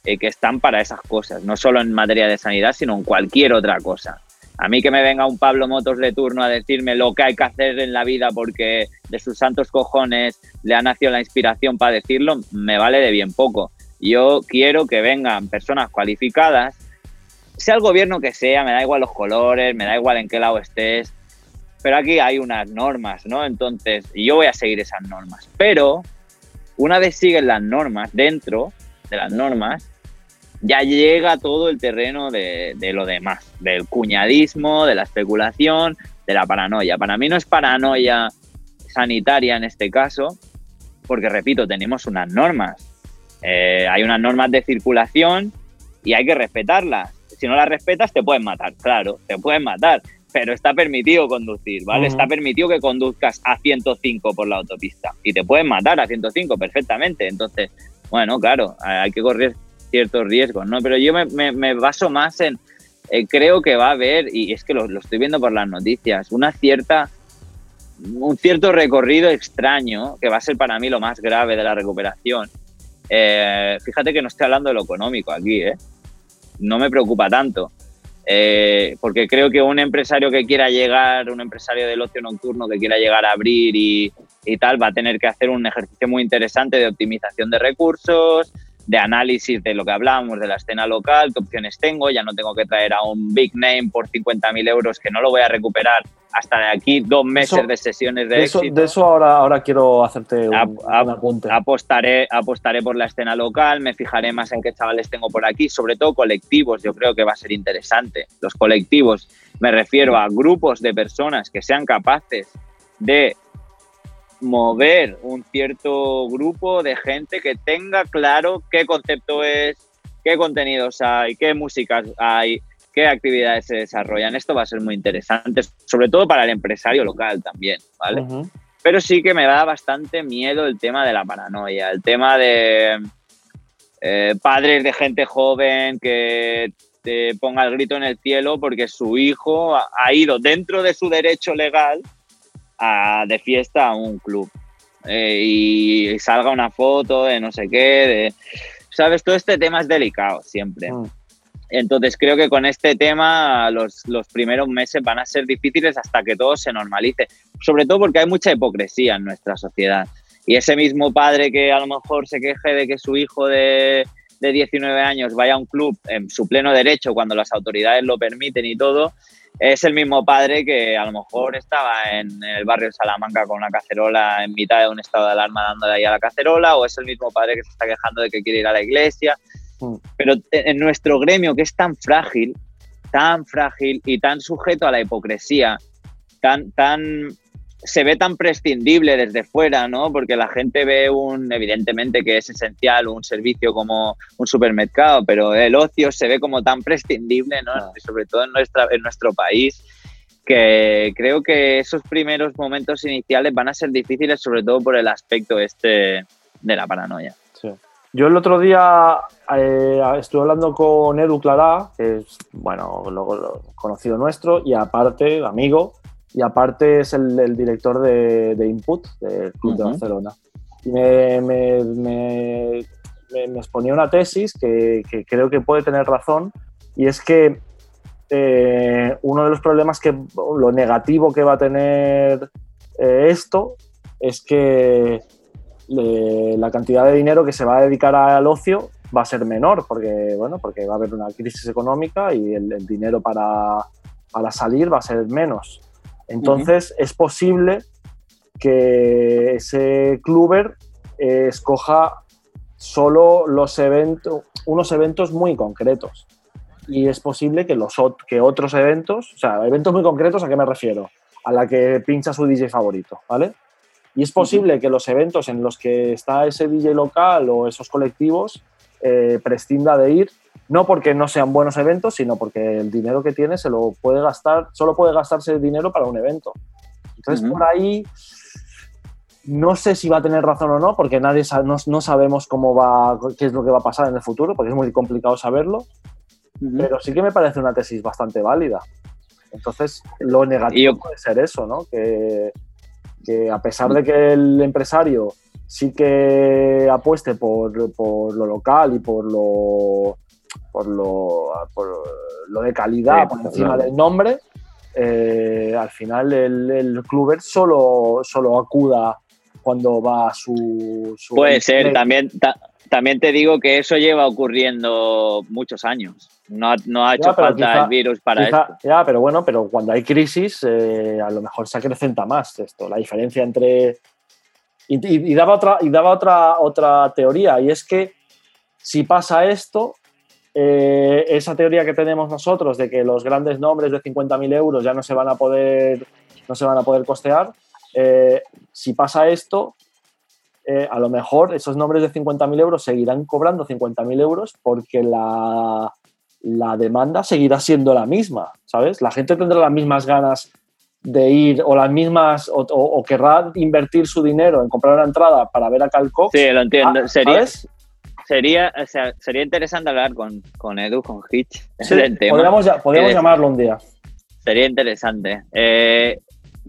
eh, que están para esas cosas, no solo en materia de sanidad, sino en cualquier otra cosa. A mí que me venga un Pablo Motos de turno a decirme lo que hay que hacer en la vida porque de sus santos cojones le ha nacido la inspiración para decirlo, me vale de bien poco. Yo quiero que vengan personas cualificadas, sea el gobierno que sea, me da igual los colores, me da igual en qué lado estés, pero aquí hay unas normas, ¿no? Entonces, yo voy a seguir esas normas. Pero una vez siguen las normas, dentro de las normas, ya llega todo el terreno de, lo demás, del cuñadismo, de la especulación, de la paranoia. Para mí no es paranoia sanitaria en este caso, porque repito, tenemos unas normas. Eh, hay unas normas de circulación y hay que respetarlas. Si no las respetas, te pueden matar, claro, te pueden matar, pero está permitido conducir, ¿vale? Está permitido que conduzcas a 105 por la autopista y te pueden matar a 105 perfectamente. Entonces, bueno, claro, hay que correr ciertos riesgos, ¿no? Pero yo me, baso más en, eh, creo que va a haber, y es que lo, estoy viendo por las noticias, una cierta, un cierto recorrido extraño, que va a ser para mí lo más grave de la recuperación. Eh, fíjate que no estoy hablando de lo económico aquí, ¿eh? No me preocupa tanto. Eh, porque creo que un empresario que quiera llegar, un empresario del ocio nocturno que quiera llegar a abrir y, y, tal, va a tener que hacer un ejercicio muy interesante de optimización de recursos, de análisis de lo que hablábamos de la escena local, qué opciones tengo, ya no tengo que traer a un big name por 50.000 euros que no lo voy a recuperar hasta de aquí dos meses de sesiones de, eso, éxito. De eso ahora, ahora quiero hacerte un, apunte. Apostaré, apostaré por la escena local, me fijaré más en qué chavales tengo por aquí, sobre todo colectivos, yo creo que va a ser interesante. Los colectivos, me refiero a grupos de personas que sean capaces de mover un cierto grupo de gente que tenga claro qué concepto es, qué contenidos hay, qué músicas hay, qué actividades se desarrollan. Esto va a ser muy interesante, sobre todo para el empresario local también, ¿vale? Pero sí que me da bastante miedo el tema de la paranoia, el tema de eh, padres de gente joven que te ponga el grito en el cielo porque su hijo ha ido dentro de su derecho legal de fiesta a un club eh, y salga una foto de no sé qué, de, ¿sabes? Todo este tema es delicado siempre. Mm. Entonces creo que con este tema los, los, primeros meses van a ser difíciles hasta que todo se normalice, sobre todo porque hay mucha hipocresía en nuestra sociedad. Y ese mismo padre que a lo mejor se queje de que su hijo de, de 19 años vaya a un club en su pleno derecho cuando las autoridades lo permiten y todo, es el mismo padre que a lo mejor estaba en el barrio de Salamanca con una cacerola en mitad de un estado de alarma dándole ahí a la cacerola, o es el mismo padre que se está quejando de que quiere ir a la iglesia. Mm. Pero en nuestro gremio, que es tan frágil, tan frágil y tan sujeto a la hipocresía, tan, tan se ve tan prescindible desde fuera, ¿no? Porque la gente ve un, evidentemente que es esencial un servicio como un supermercado, pero el ocio se ve como tan prescindible, ¿no? Sobre todo en, nuestra, en nuestro país, que creo que esos primeros momentos iniciales van a ser difíciles, sobre todo por el aspecto este de la paranoia. Sí. Yo el otro día eh, estuve hablando con Edu Clará, que es, bueno, lo, conocido nuestro, y aparte, amigo, y aparte es el, director de, Input del Club de Barcelona. Y me, me, me, exponía una tesis que, creo que puede tener razón y es que eh, uno de los problemas que lo negativo que va a tener eh, esto es que la cantidad de dinero que se va a dedicar al ocio va a ser menor porque bueno porque va a haber una crisis económica y el, el dinero para, para salir va a ser menos entonces es posible que ese cluber eh, escoja solo los eventos, unos eventos muy concretos. Y es posible que, los, que otros eventos, o sea, eventos muy concretos, ¿a qué me refiero? a la que pincha su DJ favorito, ¿vale? Y es posible que los eventos en los que está ese DJ local o esos colectivos eh, prescinda de ir, no porque no sean buenos eventos, sino porque el dinero que tiene se lo puede gastar, solo puede gastarse el dinero para un evento. Entonces, por ahí no sé si va a tener razón o no, porque nadie no, sabemos cómo va, qué es lo que va a pasar en el futuro, porque es muy complicado saberlo. Pero sí que me parece una tesis bastante válida. Entonces, lo negativo puede ser eso, ¿no? Que, que, a pesar de que el empresario sí que apueste por, por lo local y por lo, por lo, por lo de calidad por encima del nombre, eh, al final el, el cluber solo, solo acuda cuando va su... su Puede ser, también, también te digo que eso lleva ocurriendo muchos años. No, no ha hecho falta el virus para esto. Ya, pero bueno, pero cuando hay crisis, eh, a lo mejor se acrecenta más esto. La diferencia entre. Y, daba, otra, y daba otra, otra teoría, y es que si pasa esto, eh, esa teoría que tenemos nosotros de que los grandes nombres de 50.000 euros ya no se van a poder, no se van a poder costear, eh, si pasa esto, a lo mejor esos nombres de 50.000 euros seguirán cobrando 50.000 euros porque la, la demanda seguirá siendo la misma, ¿sabes? La gente tendrá las mismas ganas de ir o las mismas o, querrá invertir su dinero en comprar una entrada para ver a Cal Sí, lo entiendo. Ah, sería, sería, sería interesante hablar con, con Edu, con Hitch. Sí, podríamos, podríamos llamarlo un día. Sería interesante. Eh,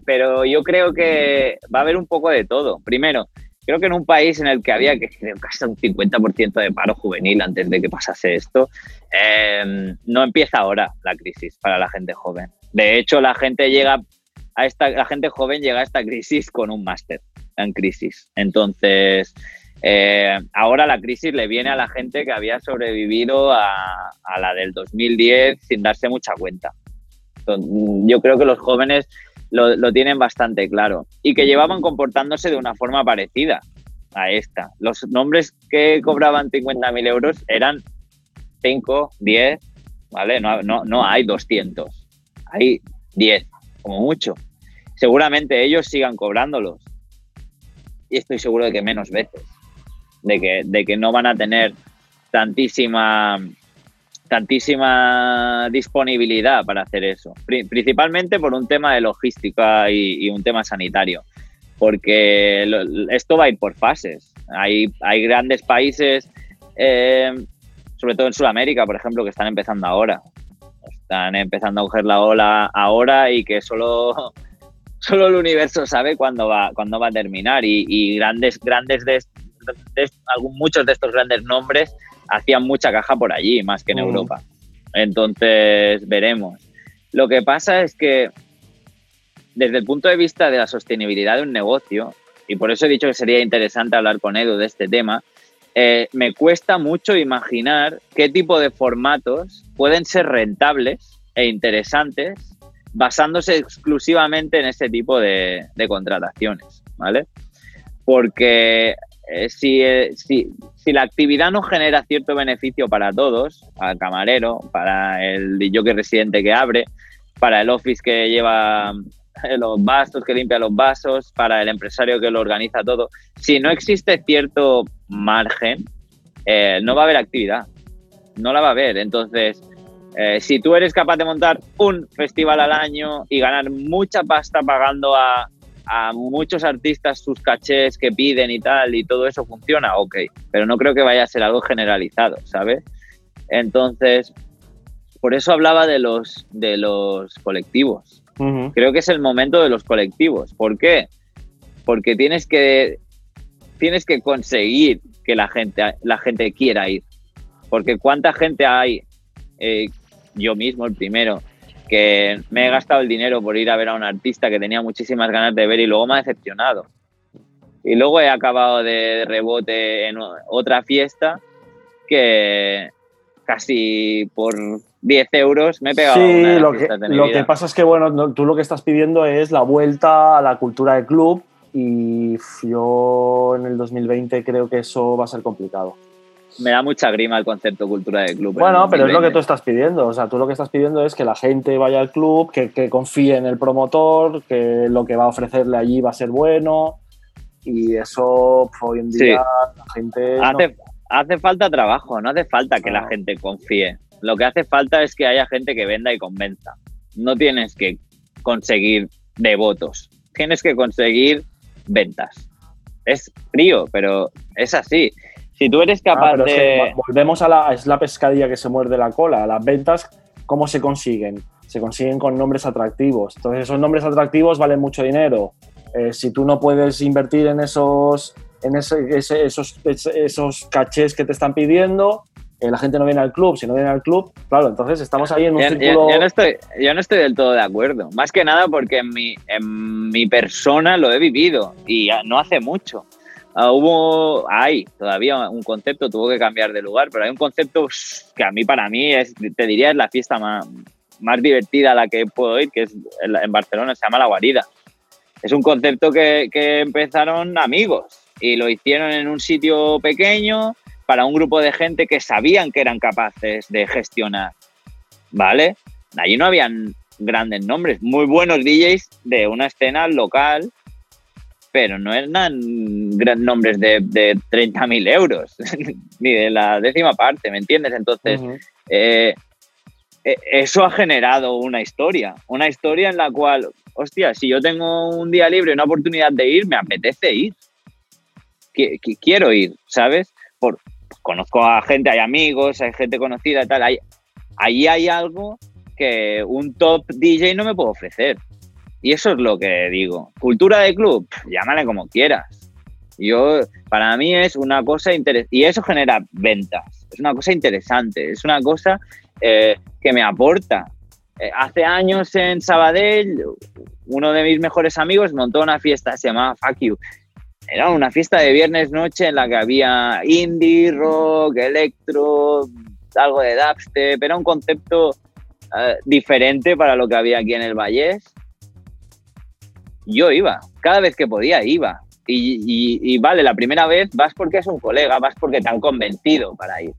pero yo creo que va a haber un poco de todo. Primero, creo que en un país en el que había que casi un 50% de paro juvenil antes de que pasase esto, em, no empieza ahora la crisis para la gente joven. De hecho, la gente llega a esta, la gente joven llega a esta crisis con un máster en crisis. Entonces, eh, ahora la crisis le viene a la gente que había sobrevivido a, la del 2010 sin darse mucha cuenta. yo creo que los jóvenes lo, tienen bastante claro y que llevaban comportándose de una forma parecida a esta. Los nombres que cobraban 50.000 euros eran 5, 10, ¿vale? No, no, no hay 200, hay 10, como mucho. Seguramente ellos sigan cobrándolos. Y estoy seguro de que menos veces. De que, de que no van a tener tantísima tantísima disponibilidad para hacer eso, principalmente por un tema de logística y, un tema sanitario, porque esto va a ir por fases. Hay, hay grandes países, eh, sobre todo en Sudamérica, por ejemplo, que están empezando ahora. Están empezando a coger la ola ahora y que solo, solo el universo sabe cuándo va, cuándo va a terminar. Y, grandes, grandes de, muchos de estos grandes nombres hacían mucha caja por allí, más que en mm. Europa. Entonces, veremos. Lo que pasa es que desde el punto de vista de la sostenibilidad de un negocio, y por eso he dicho que sería interesante hablar con Edu de este tema, eh, me cuesta mucho imaginar qué tipo de formatos pueden ser rentables e interesantes basándose exclusivamente en este tipo de, de contrataciones, ¿vale? Porque eh, eh, si, la actividad no genera cierto beneficio para todos, para el camarero, para el jockey residente que abre, para el office que lleva eh, los vasos, que limpia los vasos, para el empresario que lo organiza todo, si no existe cierto margen, no va a haber actividad, no la va a haber. Entonces, si tú eres capaz de montar un festival al año y ganar mucha pasta pagando a a muchos artistas sus cachés que piden y tal, y todo eso funciona, ok, pero no creo que vaya a ser algo generalizado, ¿sabes? Entonces, por eso hablaba de los, de los colectivos. Creo que es el momento de los colectivos. ¿Por qué? Porque tienes que, tienes que conseguir que la gente, la gente quiera ir. Porque cuánta gente hay, eh, yo mismo el primero, que me he gastado el dinero por ir a ver a un artista que tenía muchísimas ganas de ver y luego me ha decepcionado. Y luego he acabado de rebote en otra fiesta que casi por 10 euros me he pegado. Sí, lo, que, lo que pasa es que, bueno, tú lo que estás pidiendo es la vuelta a la cultura del club y yo en el 2020 creo que eso va a ser complicado. Me da mucha grima el concepto cultura de club. Bueno, pero es lo que tú estás pidiendo. O sea, tú lo que estás pidiendo es que la gente vaya al club, que, confíe en el promotor, que lo que va a ofrecerle allí va a ser bueno. Y eso pues, hoy en día la gente. Hace, hace falta trabajo, no hace falta que la gente confíe. Lo que hace falta es que haya gente que venda y convenza. No tienes que conseguir devotos, tienes que conseguir ventas. Es frío, pero es así. Si tú eres ah, capaz de. volvemos a la. Es la pescadilla que se muerde la cola. Las ventas, ¿cómo se consiguen? Se consiguen con nombres atractivos. Entonces, esos nombres atractivos valen mucho dinero. Eh, si tú no puedes invertir en esos, en esos, esos cachés que te están pidiendo, eh, la gente no viene al club. Si no viene al club, claro, entonces estamos ahí en un círculo. Yo, no estoy, yo no estoy del todo de acuerdo. Más que nada porque en mi, en mi persona lo he vivido y no hace mucho. Ah, hubo, hay todavía un concepto, tuvo que cambiar de lugar, pero hay un concepto que a mí, para mí, es, te diría, es la fiesta más, más divertida a la que puedo ir, que es en Barcelona, se llama La Guarida. Es un concepto que, que empezaron amigos y lo hicieron en un sitio pequeño para un grupo de gente que sabían que eran capaces de gestionar, ¿vale? Allí no habían grandes nombres, muy buenos DJs de una escena local pero no eran gran nombres de, de 30.000 euros, ni de la décima parte, ¿me entiendes? Entonces, eh, e, eso ha generado una historia, una historia en la cual, hostia, si yo tengo un día libre, una oportunidad de ir, me apetece ir. quiero ir, ¿sabes? Por, conozco a gente, hay amigos, hay gente conocida, tal. Hay, ahí hay algo que un top DJ no me puede ofrecer. Y eso es lo que digo. Cultura de club, llámale como quieras. Yo, para mí es una cosa interesante. Y eso genera ventas. Es una cosa interesante. Es una cosa eh, que me aporta. Eh, hace años en Sabadell, uno de mis mejores amigos montó una fiesta, se llamaba Fuck You. Era una fiesta de viernes noche en la que había indie, rock, electro, algo de dubstep. Era un concepto eh, diferente para lo que había aquí en el Vallés yo iba, cada vez que podía iba. Y, vale, la primera vez vas porque es un colega, vas porque te han convencido para ir.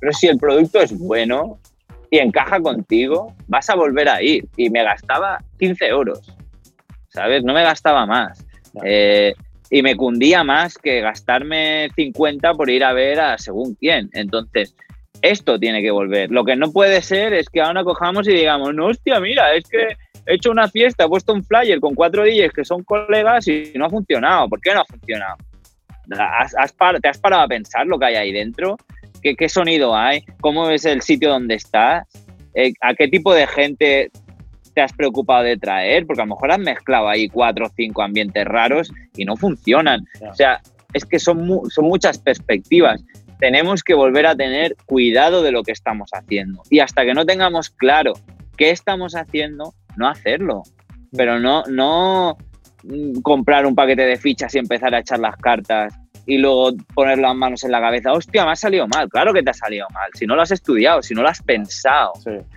Pero si el producto es bueno y encaja contigo, vas a volver a ir. Y me gastaba 15 euros, ¿sabes? No me gastaba más. Eh, y me cundía más que gastarme 50 por ir a ver a según quién. Entonces, esto tiene que volver. Lo que no puede ser es que ahora cojamos y digamos, no, hostia, mira, es que he hecho una fiesta, he puesto un flyer con cuatro DJs que son colegas y no ha funcionado. ¿Por qué no ha funcionado? ¿Has, ¿Te has parado a pensar lo que hay ahí dentro? ¿Qué, ¿Qué, sonido hay? ¿Cómo es el sitio donde estás? Eh, ¿A qué tipo de gente te has preocupado de traer? Porque a lo mejor has mezclado ahí cuatro o cinco ambientes raros y no funcionan. O sea, es que son, son muchas perspectivas. Tenemos que volver a tener cuidado de lo que estamos haciendo. Y hasta que no tengamos claro qué estamos haciendo, no hacerlo. Pero no, no mm, comprar un paquete de fichas y empezar a echar las cartas y luego poner las manos en la cabeza. Hostia, me ha salido mal. Claro que te ha salido mal. Si no lo has estudiado, si no lo has pensado.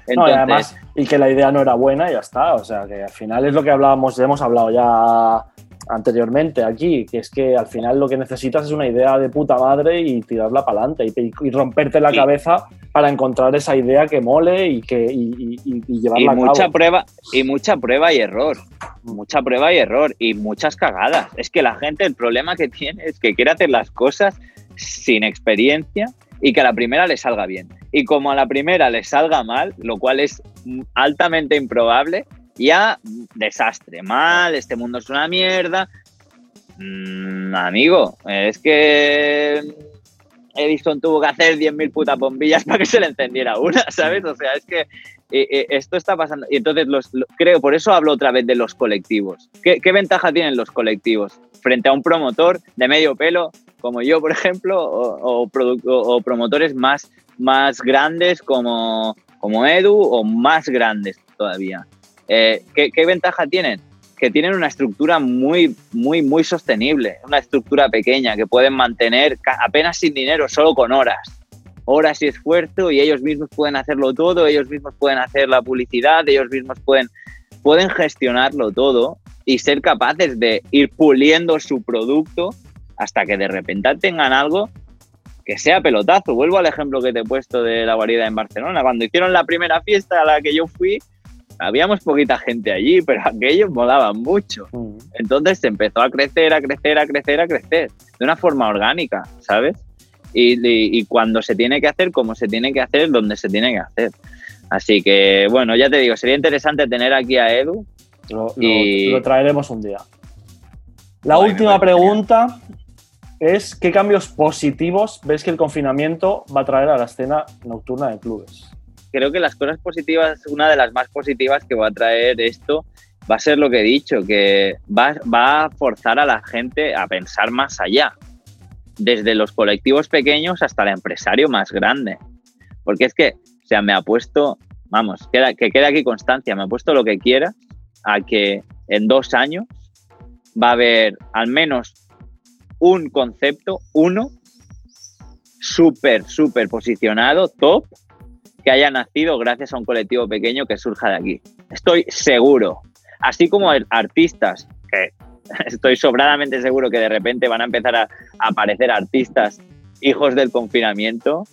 y además, y que la idea no era buena y ya está. O sea, que al final es lo que hablábamos, hemos hablado ya anteriormente aquí, que es que al final lo que necesitas es una idea de puta madre y tirarla para adelante y, romperte la cabeza para encontrar esa idea que mole y que y, llevarla a mucha prueba y mucha prueba y error mucha prueba y error y muchas cagadas. Es que la gente el problema que tiene es que quiere hacer las cosas sin experiencia y que a la primera le salga bien. Y como a la primera le salga mal lo cual es altamente improbable ya desastre, mal, este mundo es una mierda. Mm, amigo, es que Edison tuvo que hacer 10.000 putas bombillas para que se le encendiera una, ¿sabes? O sea, es que eh, eh, esto está pasando. Y entonces, los, creo, por eso hablo otra vez de los colectivos. ¿Qué, ventaja tienen los colectivos frente a un promotor de medio pelo, como yo, por ejemplo, o, o, promotores más, más grandes como, como Edu o más grandes todavía? Eh, ¿qué, ventaja tienen? Que tienen una estructura muy, muy, muy sostenible, una estructura pequeña que pueden mantener apenas sin dinero, solo con horas. Horas y esfuerzo y ellos mismos pueden hacerlo todo, ellos mismos pueden hacer la publicidad, ellos mismos pueden, pueden gestionarlo todo y ser capaces de ir puliendo su producto hasta que de repente tengan algo que sea pelotazo. Vuelvo al ejemplo que te he puesto de la guarida en Barcelona. Cuando hicieron la primera fiesta a la que yo fui, habíamos poquita gente allí, pero aquellos molaban mucho. Mm. Entonces se empezó a crecer, a crecer, a crecer, a crecer, de una forma orgánica, ¿sabes? Y, cuando se tiene que hacer, como se tiene que hacer, donde se tiene que hacer. Así que, bueno, ya te digo, sería interesante tener aquí a Edu. Lo, y... lo, traeremos un día. La última pregunta es, ¿qué cambios positivos ves que el confinamiento va a traer a la escena nocturna de clubes? Creo que las cosas positivas, una de las más positivas que va a traer esto, va a ser lo que he dicho, que va, va a forzar a la gente a pensar más allá, desde los colectivos pequeños hasta el empresario más grande. Porque es que, o sea, me ha puesto, vamos, queda, que quede aquí constancia, me ha puesto lo que quiera a que en dos años va a haber al menos un concepto, uno, súper, súper posicionado, top, que haya nacido gracias a un colectivo pequeño que surja de aquí. Estoy seguro. Así como artistas, que estoy sobradamente seguro que de repente van a empezar a, aparecer artistas hijos del confinamiento,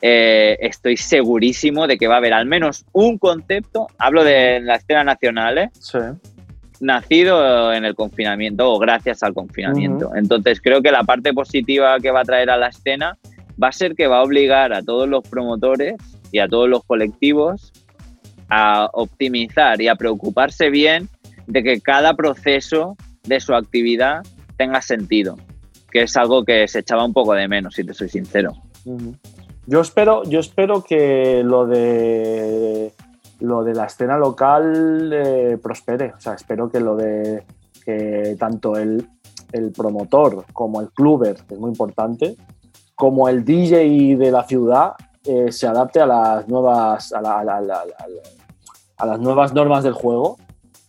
eh, estoy segurísimo de que va a haber al menos un concepto, hablo de la escena nacional, ¿eh? nacido en el confinamiento o gracias al confinamiento. Entonces creo que la parte positiva que va a traer a la escena va a ser que va a obligar a todos los promotores y a todos los colectivos a optimizar y a preocuparse bien de que cada proceso de su actividad tenga sentido, que es algo que se echaba un poco de menos, si te soy sincero. Yo espero, yo espero que lo de lo de la escena local eh, prospere. O sea, espero que lo de que tanto el, el promotor como el cluber, que es muy importante, como el DJ de la ciudad eh, se adapte a las nuevas a, las nuevas normas del juego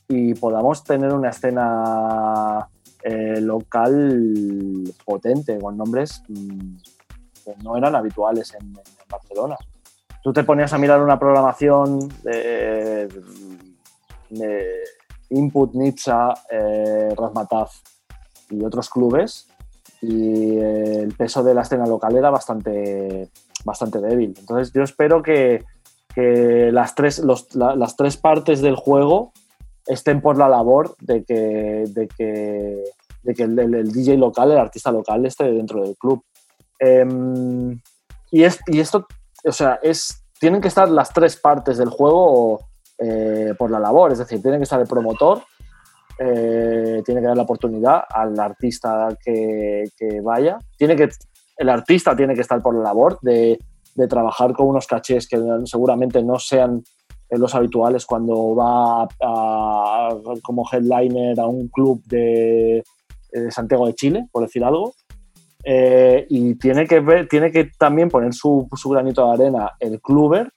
y podamos tener una escena eh, local potente con nombres mm, que no eran habituales en, Barcelona. Tú te ponías a mirar una programación de, Input, Nitsa, eh, y otros clubes y el peso de la escena local era bastante bastante débil. Entonces yo espero que, las, tres, las tres partes del juego estén por la labor de que, de que, de que el, DJ local, el artista local, esté dentro del club. Em, y, es, y esto, o sea, es, tienen que estar las tres partes del juego eh, por la labor, es decir, tiene que estar el promotor, eh, tiene que dar la oportunidad al artista que, que, vaya, tiene que el artista tiene que estar por la labor de, trabajar con unos cachés que seguramente no sean eh, los habituales cuando va como headliner a un club de, eh, Santiago de Chile, por decir algo. Eh, y tiene que, ver, tiene que también poner su, granito de arena el cluber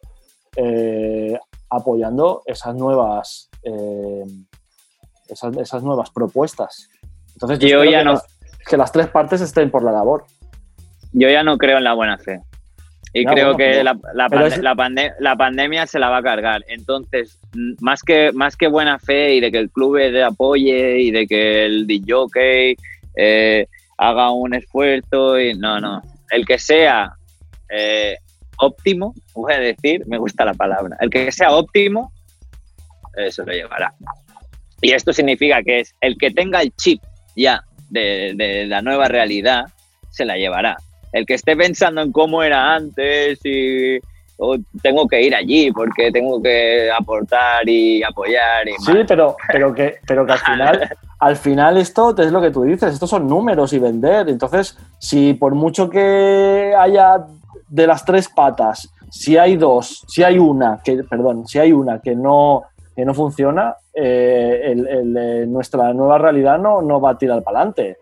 apoyando esas nuevas, esas, nuevas propuestas. Entonces, yo, ya no... que las tres partes estén por la labor yo ya no creo en la buena fe. Y creo que la, la, pandemia se la va a cargar. Entonces, más que, más que buena fe y de que el club le apoye y de que el DJ eh, haga un esfuerzo, y no, no. El que sea eh, óptimo, voy a decir, me gusta la palabra, el que sea óptimo, eso lo llevará. Y esto significa que es el que tenga el chip ya de, de la nueva realidad, se la llevará el que esté pensando en cómo era antes y tengo que ir allí porque tengo que aportar y apoyar. Y sí, pero, pero, que, pero que al final, al final esto es lo que tú dices, estos son números y vender. Entonces, si por mucho que haya de las tres patas, si hay dos, si hay una, que, perdón, si hay una que no, que no funciona, eh, eh, nuestra nueva realidad no, no va a tirar para adelante.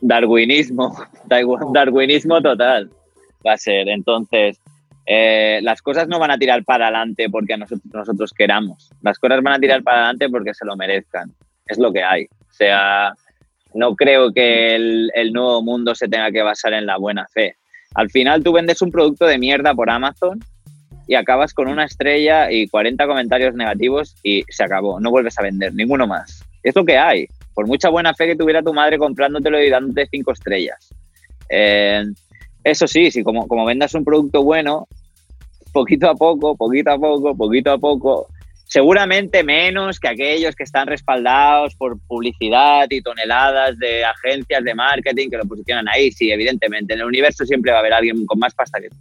Darwinismo, darwinismo total va a ser. Entonces, eh, las cosas no van a tirar para adelante porque nosotros, queramos. Las cosas van a tirar para adelante porque se lo merezcan. Es lo que hay. O sea, no creo que el, el, nuevo mundo se tenga que basar en la buena fe. Al final tú vendes un producto de mierda por Amazon y acabas con una estrella y 40 comentarios negativos y se acabó. No vuelves a vender ninguno más. Es lo que hay por mucha buena fe que tuviera tu madre comprándotelo y dándote cinco estrellas. Eh, Eso sí, si como, vendas un producto bueno, poquito a poco, poquito a poco, poquito a poco, seguramente menos que aquellos que están respaldados por publicidad y toneladas de agencias de marketing que lo posicionan ahí. Sí, evidentemente, en el universo siempre va a haber alguien con más pasta que tú.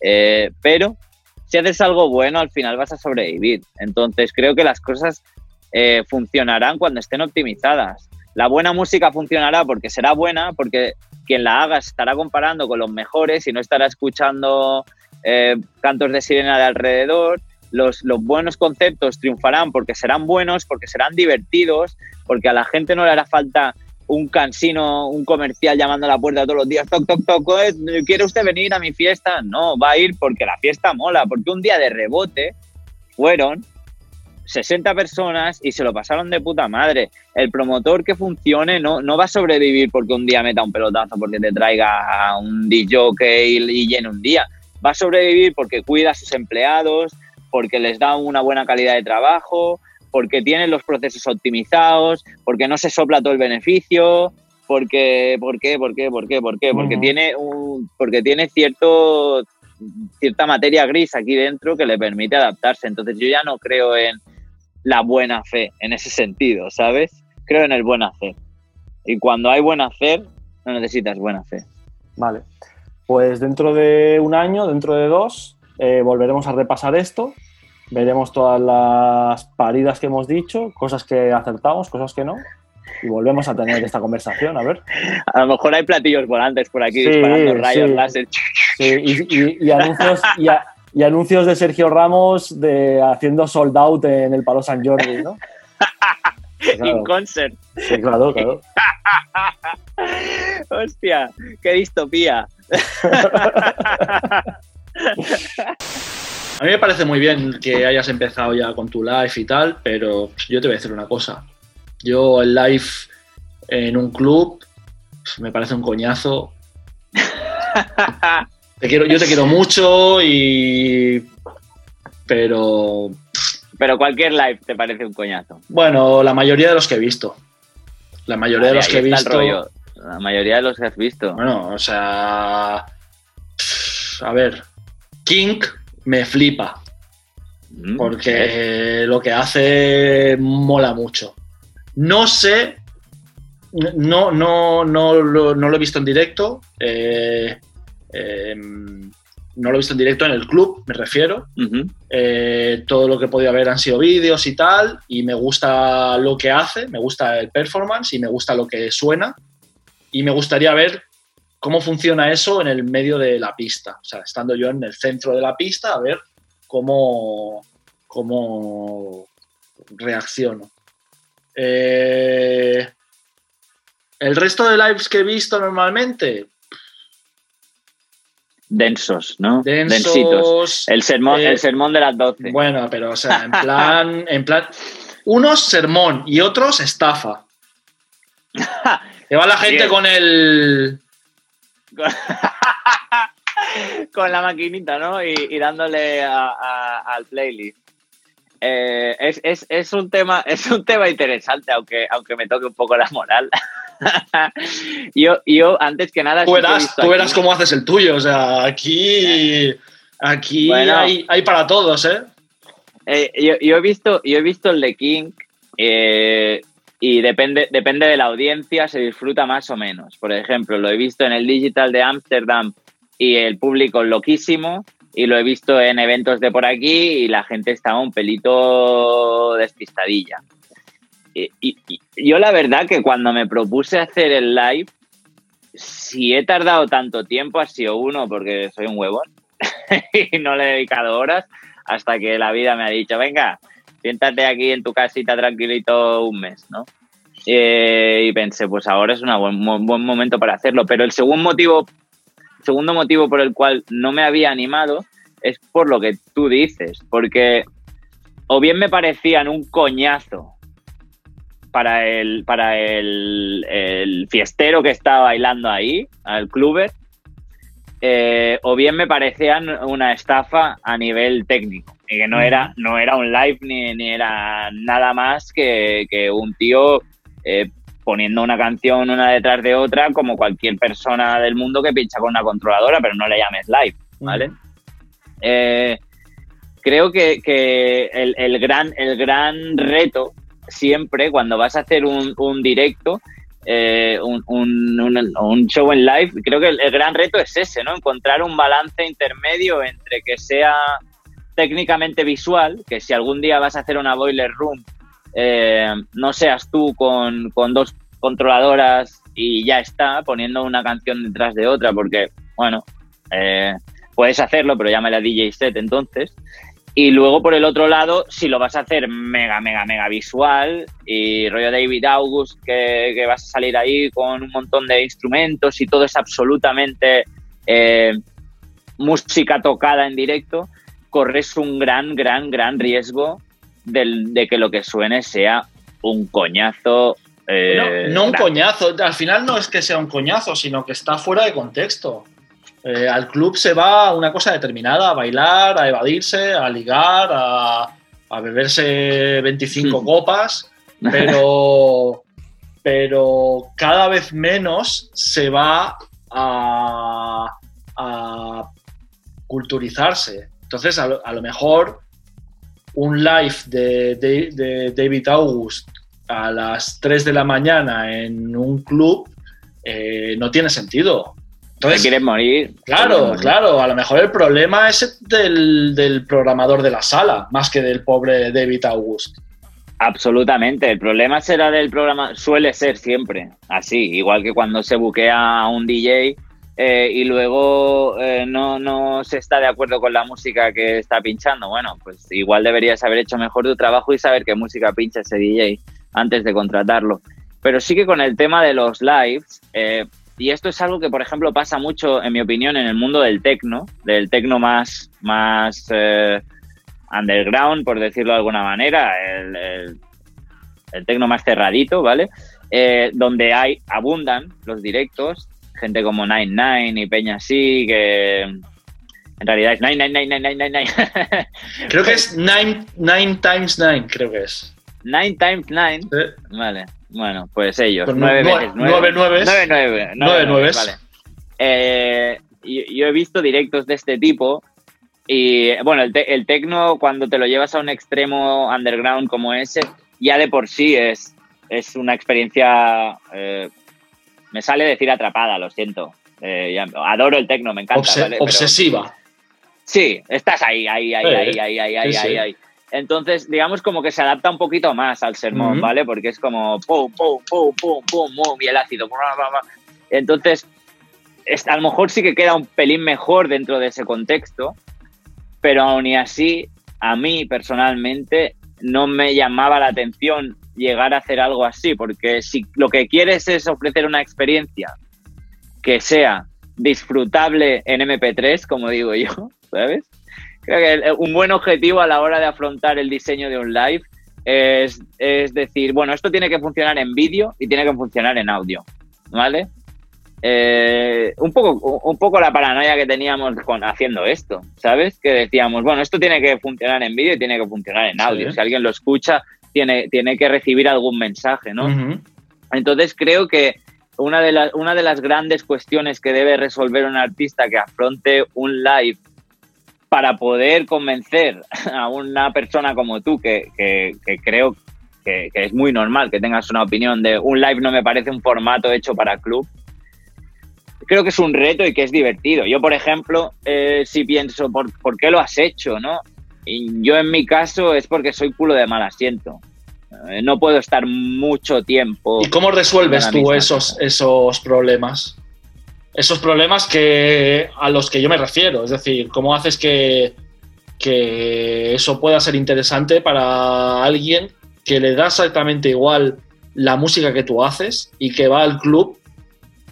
Eh, pero si haces algo bueno, al final vas a sobrevivir. Entonces creo que las cosas eh, funcionarán cuando estén optimizadas. La buena música funcionará porque será buena, porque quien la haga estará comparando con los mejores y no estará escuchando eh, cantos de sirena de alrededor. Los, los, buenos conceptos triunfarán porque serán buenos, porque serán divertidos, porque a la gente no le hará falta un cansino, un comercial llamando a la puerta todos los días, toc, toc, toc, ¿quiere usted venir a mi fiesta? No, va a ir porque la fiesta mola, porque un día de rebote fueron 60 personas y se lo pasaron de puta madre. El promotor que funcione no, no va a sobrevivir porque un día meta un pelotazo, porque te traiga a un DJ y, llene un día. Va a sobrevivir porque cuida a sus empleados, porque les da una buena calidad de trabajo, porque tiene los procesos optimizados, porque no se sopla todo el beneficio, porque, ¿por qué? ¿Por qué? ¿Por qué? ¿Por qué? Porque tiene un, porque tiene cierto cierta materia gris aquí dentro que le permite adaptarse. Entonces yo ya no creo en la buena fe en ese sentido, ¿sabes? Creo en el buen hacer. Y cuando hay buen hacer, no necesitas buena fe. Vale. Pues dentro de un año, dentro de dos, eh, volveremos a repasar esto veremos todas las paridas que hemos dicho, cosas que acertamos, cosas que no, y volvemos a tener esta conversación, a ver. A lo mejor hay platillos volantes por aquí disparando rayos láser. Sí, y, anuncios, y, anuncios de Sergio Ramos de haciendo sold out en el Palo San Jordi, ¿no? In concert. Sí, claro, claro. Hostia, qué distopía. A mí me parece muy bien que hayas empezado ya con tu live y tal, pero yo te voy a decir una cosa. Yo el live en un club me parece un coñazo. Te quiero, yo te quiero mucho y... Pero... Pero cualquier live te parece un coñazo. Bueno, la mayoría de los que he visto. La mayoría de los que he visto... La mayoría de los que has visto. Bueno, o sea... A ver, King me flipa. Mm, porque lo que hace mola mucho. No sé, no, no, no, lo, no lo he visto en directo. Eh, em, no lo he visto en directo en el club, me refiero. Eh, todo lo que he podido ver han sido vídeos y tal, y me gusta lo que hace, me gusta el performance y me gusta lo que suena. Y me gustaría ver cómo funciona eso en el medio de la pista. O sea, estando yo en el centro de la pista, a ver cómo, cómo reacciono. Eh, el resto de lives que he visto normalmente. Densos, ¿no? Densos. El sermón, el eh, sermón de las 12. Bueno, pero, o sea, en plan. en plan unos sermón y otros estafa. Que va la gente con el con la maquinita, ¿no? Y, dándole al playlist. Eh, es, un tema, es un tema interesante, aunque, aunque me toque un poco la moral. yo, yo, antes que nada. Tú verás, cómo haces el tuyo. O sea, aquí, aquí hay, para todos, ¿eh? eh yo, he visto, yo he visto el de King. Eh, y depende, depende de la audiencia, se disfruta más o menos. Por ejemplo, lo he visto en el Digital de Ámsterdam y el público loquísimo, y lo he visto en eventos de por aquí y la gente estaba un pelito despistadilla. Y, yo la verdad que cuando me propuse hacer el live, si he tardado tanto tiempo ha sido uno porque soy un huevón y no le he dedicado horas hasta que la vida me ha dicho, venga, siéntate aquí en tu casita tranquilito un mes, ¿no? Eh, y pensé, pues ahora es un buen, buen momento para hacerlo. Pero el segundo motivo, segundo motivo por el cual no me había animado es por lo que tú dices, porque o bien me parecían un coñazo para el, para el, el fiestero que estaba bailando ahí, al cluber, eh, o bien me parecían una estafa a nivel técnico y que no era, no era un live ni, ni era nada más que, un tío eh, poniendo una canción una detrás de otra como cualquier persona del mundo que pincha con una controladora, pero no le llames live, ¿vale? Eh, creo que, el, gran, el gran reto siempre cuando vas a hacer un, directo, eh, un, show en live, creo que el, gran reto es ese, ¿no? Encontrar un balance intermedio entre que sea técnicamente visual, que si algún día vas a hacer una boiler room, eh, no seas tú con, dos controladoras y ya está, poniendo una canción detrás de otra, porque, bueno, eh, puedes hacerlo, pero llámale DJ set entonces. Y luego, por el otro lado, si lo vas a hacer mega, mega, mega visual y rollo David August, que, vas a salir ahí con un montón de instrumentos y todo es absolutamente eh, música tocada en directo, corres un gran, gran, gran riesgo de que lo que suene sea un coñazo. Eh, no un coñazo, al final no es que sea un coñazo, sino que está fuera de contexto. Eh, al club se va a una cosa determinada, a bailar, a evadirse, a ligar, a, beberse 25 copas, pero, pero cada vez menos se va a, culturizarse. Entonces, a lo, mejor un live de, David August a las 3 de la mañana en un club eh, no tiene sentido. Entonces, quieres morir. Claro, claro. A lo mejor el problema es del, programador de la sala, más que del pobre David August. Absolutamente. El problema será del programa. Suele ser siempre así. Igual que cuando se buquea a un DJ eh, y luego eh, no, no se está de acuerdo con la música que está pinchando. Bueno, pues igual deberías haber hecho mejor tu trabajo y saber qué música pincha ese DJ antes de contratarlo. Pero sí que con el tema de los lives, eh, y esto es algo que, por ejemplo, pasa mucho, en mi opinión, en el mundo del tecno, del tecno más, más eh, underground, por decirlo de alguna manera, el, el, tecno más cerradito, ¿vale? Eh, donde hay, abundan los directos, gente como Nine Nine y Peña así, que en realidad es Nine Nine Nine Nine Nine Nine. creo que es Nine, nine Times Nine, creo que es. Nine Times Nine. Vale. Bueno, pues ellos. Pues nueve, nueve, veces, nueve, nueve, nueves. Nueve, nueve, nueve, nueves. Vale. Eh, yo, he visto directos de este tipo. Y bueno, el, te, el tecno, cuando te lo llevas a un extremo underground como ese, ya de por sí es, es una experiencia. Eh, me sale decir atrapada, lo siento. Eh, adoro el tecno, me encanta. Obsesiva. Sí, estás ahí, ahí, ahí, eh, ahí, ahí, ahí, ahí entonces, digamos como que se adapta un poquito más al sermón, ¿vale? Porque es como pum, pum, pum, pum, pum, pum, y el ácido. Entonces, a lo mejor sí que queda un pelín mejor dentro de ese contexto, pero aún y así, a mí personalmente no me llamaba la atención llegar a hacer algo así, porque si lo que quieres es ofrecer una experiencia que sea disfrutable en MP3, como digo yo, ¿sabes? Creo que un buen objetivo a la hora de afrontar el diseño de un live es, decir, bueno, esto tiene que funcionar en vídeo y tiene que funcionar en audio, ¿vale? Eh, un, poco, un poco la paranoia que teníamos con, haciendo esto, ¿sabes? Que decíamos, bueno, esto tiene que funcionar en vídeo y tiene que funcionar en audio. Si alguien lo escucha, tiene, tiene que recibir algún mensaje, ¿no? Entonces creo que una de, una de las grandes cuestiones que debe resolver un artista que afronte un live para poder convencer a una persona como tú, que, creo que, es muy normal que tengas una opinión de un live no me parece un formato hecho para club, creo que es un reto y que es divertido. Yo, por ejemplo, eh, si pienso, ¿por, qué lo has hecho? ¿no? Y yo en mi caso es porque soy culo de mal asiento. Eh, no puedo estar mucho tiempo. ¿Y cómo resuelves tú esos, esos problemas? Esos problemas que, a los que yo me refiero. Es decir, cómo haces que, que eso pueda ser interesante para alguien que le da exactamente igual la música que tú haces y que va al club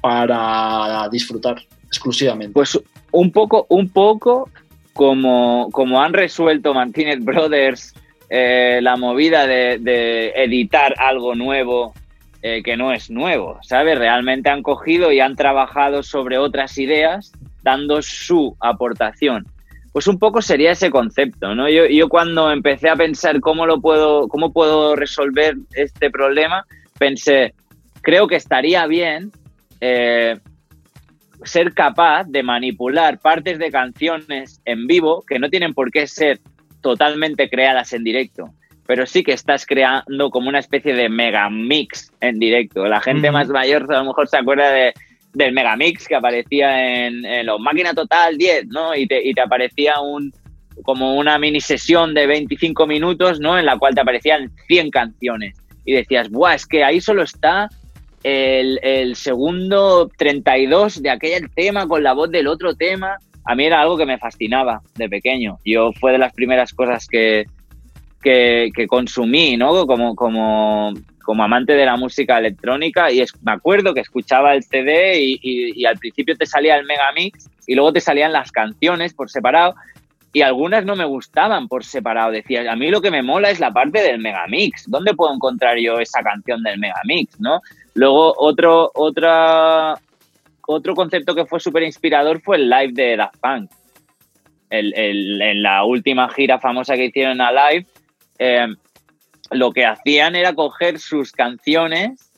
para disfrutar exclusivamente. Pues un poco, un poco como, como han resuelto Martínez Brothers eh, la movida de, de, editar algo nuevo eh, que no es nuevo, ¿sabes? Realmente han cogido y han trabajado sobre otras ideas dando su aportación. Pues un poco sería ese concepto, ¿no? Yo, yo cuando empecé a pensar cómo lo puedo, cómo puedo resolver este problema, pensé, creo que estaría bien eh, ser capaz de manipular partes de canciones en vivo que no tienen por qué ser totalmente creadas en directo, pero sí que estás creando como una especie de mega mix en directo. La gente más mayor a lo mejor se acuerda de, del megamix que aparecía en, los Máquina Total 10, ¿no? Y te, y te aparecía un, como una mini sesión de 25 minutos, ¿no? En la cual te aparecían 100 canciones. Y decías, ¡buah! Es que ahí solo está el, el, segundo 32 de aquel tema con la voz del otro tema. A mí era algo que me fascinaba de pequeño. Yo fue de las primeras cosas que, que, que consumí, ¿no? Como, como, como amante de la música electrónica y me acuerdo que escuchaba el CD y, y, al principio te salía el megamix y luego te salían las canciones por separado y algunas no me gustaban por separado. Decía, a mí lo que me mola es la parte del megamix. ¿Dónde puedo encontrar yo esa canción del megamix? ¿no? Luego, otro, otra, otro concepto que fue súper inspirador fue el live de Daft Punk. En la última gira famosa que hicieron a live, eh, lo que hacían era coger sus canciones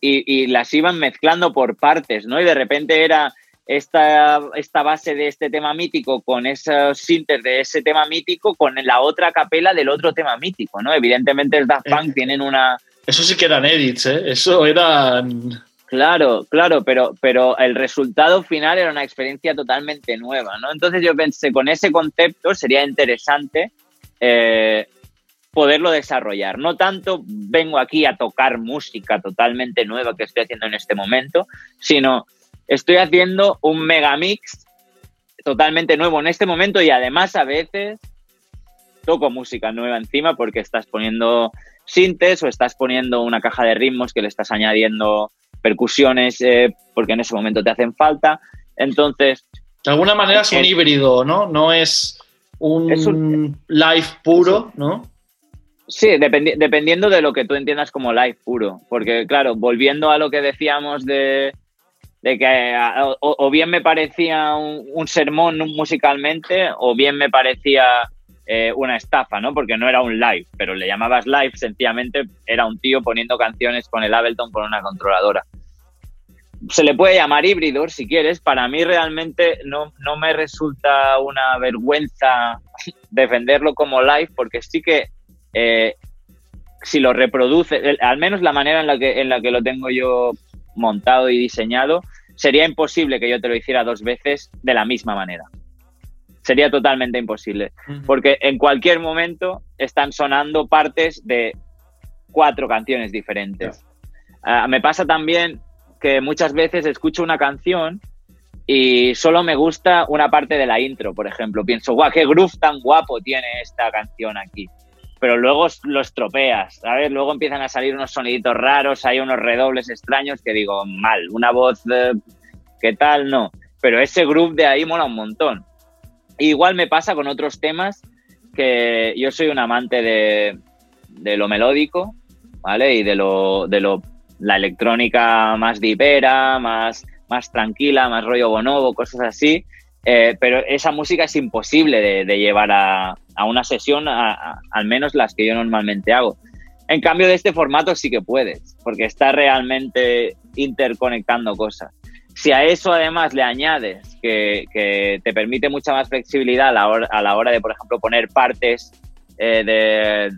y, y, las iban mezclando por partes, ¿no? Y de repente era esta, esta base de este tema mítico con esos sintes de ese tema mítico con la otra capela del otro tema mítico, ¿no? Evidentemente el Daft Punk eh, tienen una... Eso sí que eran edits, ¿eh? Eso eran... Claro, claro, pero, pero el resultado final era una experiencia totalmente nueva, ¿no? Entonces yo pensé, con ese concepto sería interesante eh, poderlo desarrollar. No tanto vengo aquí a tocar música totalmente nueva que estoy haciendo en este momento, sino estoy haciendo un megamix totalmente nuevo en este momento y además a veces toco música nueva encima porque estás poniendo sintes o estás poniendo una caja de ritmos que le estás añadiendo percusiones eh, porque en ese momento te hacen falta. Entonces... De alguna manera es un híbrido, ¿no? No es un, es un live puro, ¿no? Sí, dependiendo de lo que tú entiendas como live puro. Porque, claro, volviendo a lo que decíamos de, que o, bien me parecía un, sermón musicalmente o bien me parecía eh, una estafa, ¿no? Porque no era un live, pero le llamabas live, sencillamente era un tío poniendo canciones con el Ableton por una controladora. Se le puede llamar híbrido si quieres. Para mí realmente no, no me resulta una vergüenza defenderlo como live porque sí que eh, si lo reproduce, al menos la manera en la que, en la que lo tengo yo montado y diseñado, sería imposible que yo te lo hiciera dos veces de la misma manera. Sería totalmente imposible. Porque en cualquier momento están sonando partes de cuatro canciones diferentes. Ah, me pasa también que muchas veces escucho una canción y solo me gusta una parte de la intro, por ejemplo. Pienso, guau, qué groove tan guapo tiene esta canción aquí pero luego lo estropeas, ¿sabes? Luego empiezan a salir unos soniditos raros, hay unos redobles extraños que digo, mal, una voz, eh, ¿qué tal? No, pero ese groove de ahí mola un montón. Igual me pasa con otros temas que yo soy un amante de, de lo melódico, ¿vale? Y de lo, de lo, la electrónica más dipera, más, más tranquila, más rollo bonobo, cosas así. Eh, pero esa música es imposible de, llevar a, una sesión, al menos las que yo normalmente hago. En cambio, de este formato sí que puedes, porque está realmente interconectando cosas. Si a eso además le añades que, te permite mucha más flexibilidad a la hora, de, por ejemplo, poner partes eh, de,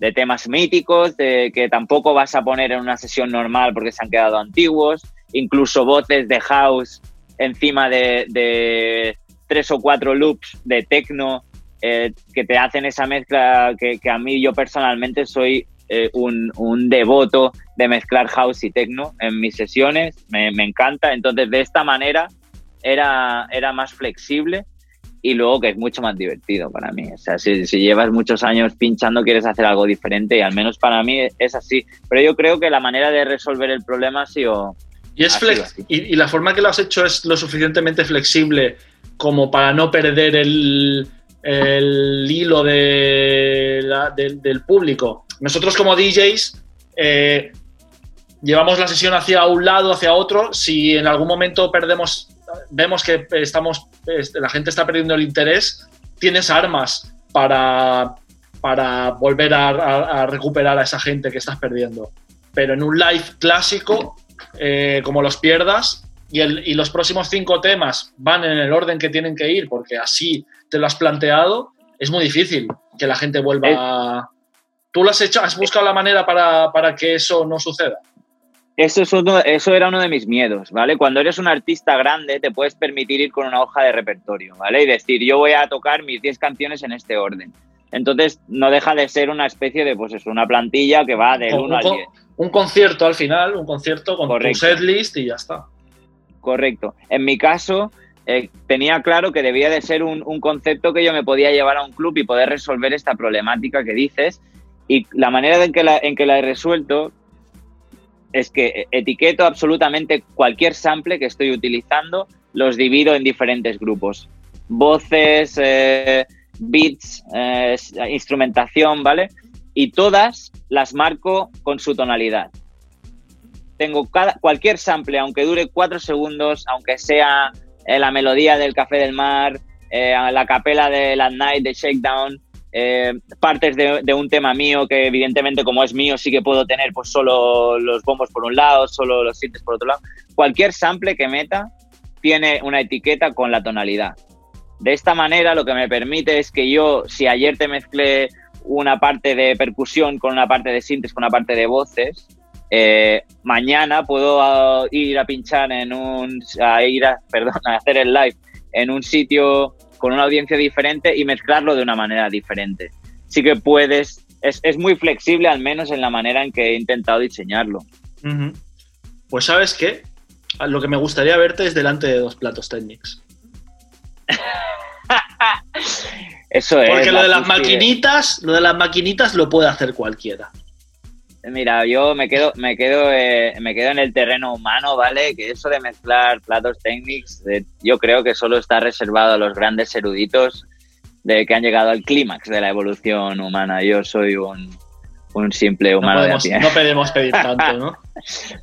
de, temas míticos, de que tampoco vas a poner en una sesión normal porque se han quedado antiguos, incluso voces de house encima de, tres o cuatro loops de techno eh, que te hacen esa mezcla que, a mí yo personalmente soy eh, un, devoto de mezclar house y techno en mis sesiones, me, encanta, entonces de esta manera era, era más flexible y luego que es mucho más divertido para mí. O sea, si, si, llevas muchos años pinchando, quieres hacer algo diferente y al menos para mí es así. Pero yo creo que la manera de resolver el problema ha sido, y, es y, la forma que lo has hecho es lo suficientemente flexible como para no perder el, hilo del público. Nosotros como DJs eh, llevamos la sesión hacia un lado, hacia otro. Si en algún momento perdemos, vemos que estamos, la gente está perdiendo el interés, tienes armas para, para volver a recuperar a esa gente que estás perdiendo. pero en un live clásico, eh, como los pierdas, y, el, y, los próximos cinco temas van en el orden que tienen que ir, porque así te lo has planteado, es muy difícil que la gente vuelva a... ¿Tú lo has hecho? ¿Has buscado la manera para, para que eso no suceda? Eso, es eso era uno de mis miedos, ¿vale? Cuando eres un artista grande te puedes permitir ir con una hoja de repertorio, ¿vale? Y decir, yo voy a tocar mis 10 canciones en este orden. Entonces no deja de ser una especie de, pues eso, una plantilla que va del 1 al 10. Un concierto al final, un concierto con Correcto. tu setlist y ya está. Correcto. En mi caso, eh, tenía claro que debía de ser un, un concepto que yo me podía llevar a un club y poder resolver esta problemática que dices. Y la manera en que la, en que la he resuelto es que etiqueto absolutamente cualquier sample que estoy utilizando, los divido en diferentes grupos. Voces, eh, beats, eh, instrumentación, ¿vale? Y todas las marco con su tonalidad. Tengo cada, cualquier sample, aunque dure cuatro segundos, aunque sea eh, la melodía del Café del Mar, la capela de la Night de Shakedown, eh, partes de, un tema mío que evidentemente como es mío sí que puedo tener pues solo los bombos por un lado, solo los sintes por otro lado. Cualquier sample que meta tiene una etiqueta con la tonalidad. De esta manera lo que me permite es que yo, si ayer te mezclé una parte de percusión con una parte de sintes, con una parte de voces, eh, mañana puedo uh, ir a pinchar en un, a ir a, perdón, a hacer el live en un sitio con una audiencia diferente y mezclarlo de una manera diferente. Sí que puedes, es, muy flexible al menos en la manera en que he intentado diseñarlo. Pues sabes qué, lo que me gustaría verte es delante de dos platos técnicos. Eso es. Porque lo de las maquinitas, lo de las maquinitas lo puede hacer cualquiera. Mira, yo me quedo, me quedo, eh, me quedo en el terreno humano, ¿vale? Que eso de mezclar platos técnicos, yo creo que solo está reservado a los grandes eruditos de que han llegado al clímax de la evolución humana. Yo soy un, simple humano no podemos, de No podemos pedir tanto, ¿no?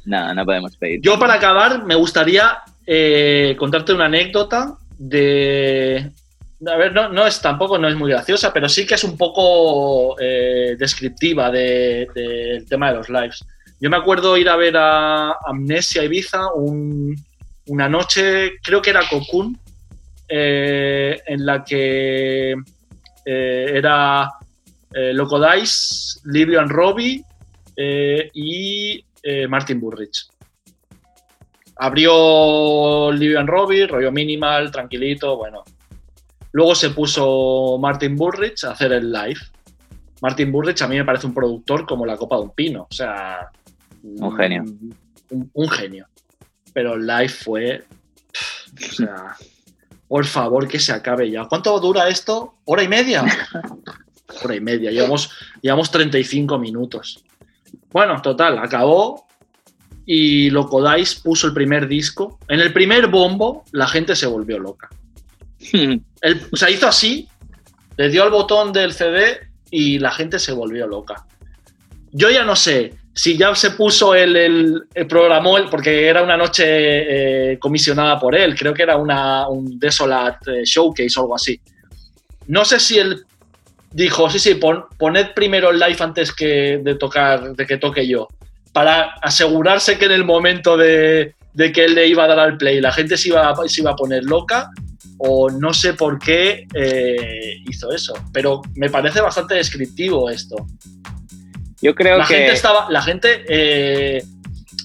no, no podemos pedir. Yo para acabar me gustaría eh, contarte una anécdota de, a ver, no, es tampoco no es muy graciosa, pero sí que es un poco eh, descriptiva del tema de los lives. Yo me acuerdo ir a ver a Amnesia Ibiza una noche, creo que era Cocoon, eh, en la que eh, era Loco Dice, Livio and Robbie y Martin Burrich. Abrió Livio and Robbie, rollo minimal, tranquilito, bueno, Luego se puso Martin Burrich a hacer el live. Martin Burrich a mí me parece un productor como la copa de un pino. O sea. Un genio. Un, genio. Pero el live fue. O sea. por favor, que se acabe ya. ¿Cuánto dura esto? ¿Hora y media? Hora y media. Llevamos, llevamos 35 minutos. Bueno, total, acabó y Locodice puso el primer disco. En el primer bombo, la gente se volvió loca. O sea, hizo así, le dio al botón del CD y la gente se volvió loca. Yo ya no sé si ya se puso el, el, programó, el, porque era una noche eh, comisionada por él, creo que era una, un Desolate eh, Showcase o algo así. No sé si él dijo, sí, sí, poned primero el live antes que de tocar, de que toque yo, para asegurarse que en el momento de, de que él le iba a dar al play la gente se iba, se iba a poner loca o no sé por qué eh, hizo eso, pero me parece bastante descriptivo esto. Yo creo la que... Gente estaba, la gente, eh,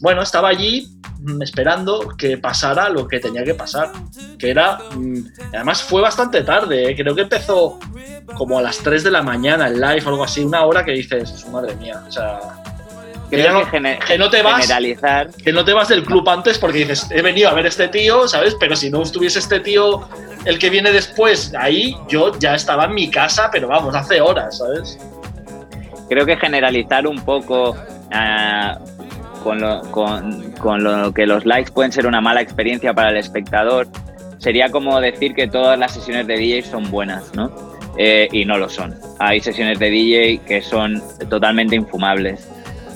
bueno, estaba allí mm, esperando que pasara lo que tenía que pasar, que era, mm, además fue bastante tarde, eh, creo que empezó como a las 3 de la mañana el live o algo así, una hora que dices, madre mía, o sea, que, no te vas, generalizar. Que no te vas del club antes porque dices, he venido a ver este tío, ¿sabes? Pero si no estuviese este tío, el que viene después, ahí yo ya estaba en mi casa, pero vamos, hace horas, ¿sabes? Creo que generalizar un poco ah, con, lo, con, lo que los likes pueden ser una mala experiencia para el espectador sería como decir que todas las sesiones de DJ son buenas, ¿no? Eh, y no lo son. Hay sesiones de DJ que son totalmente infumables.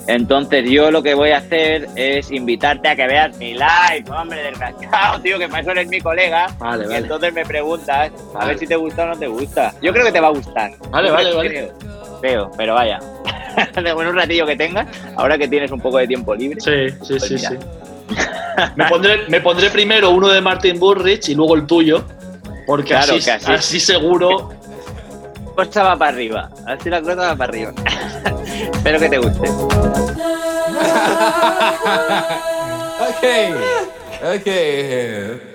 Entonces yo lo que voy a hacer es invitarte a que veas mi live, hombre, desgraciado, tío, que para eso eres mi colega. Vale, vale. Y entonces me preguntas a ver si te gusta o no te gusta. Yo creo que te va a gustar. Vale, vale, vale. Creo, pero vaya. de un ratillo que tengas, ahora que tienes un poco de tiempo libre. Sí, sí, Pues sí, mira. sí. Me pondré, me pondré primero uno de Martin Burrich y luego el tuyo. Porque Claro, así, que así- así seguro. La cosa va para arriba. Así la cosa va para arriba. Espero que te guste. okay. Okay.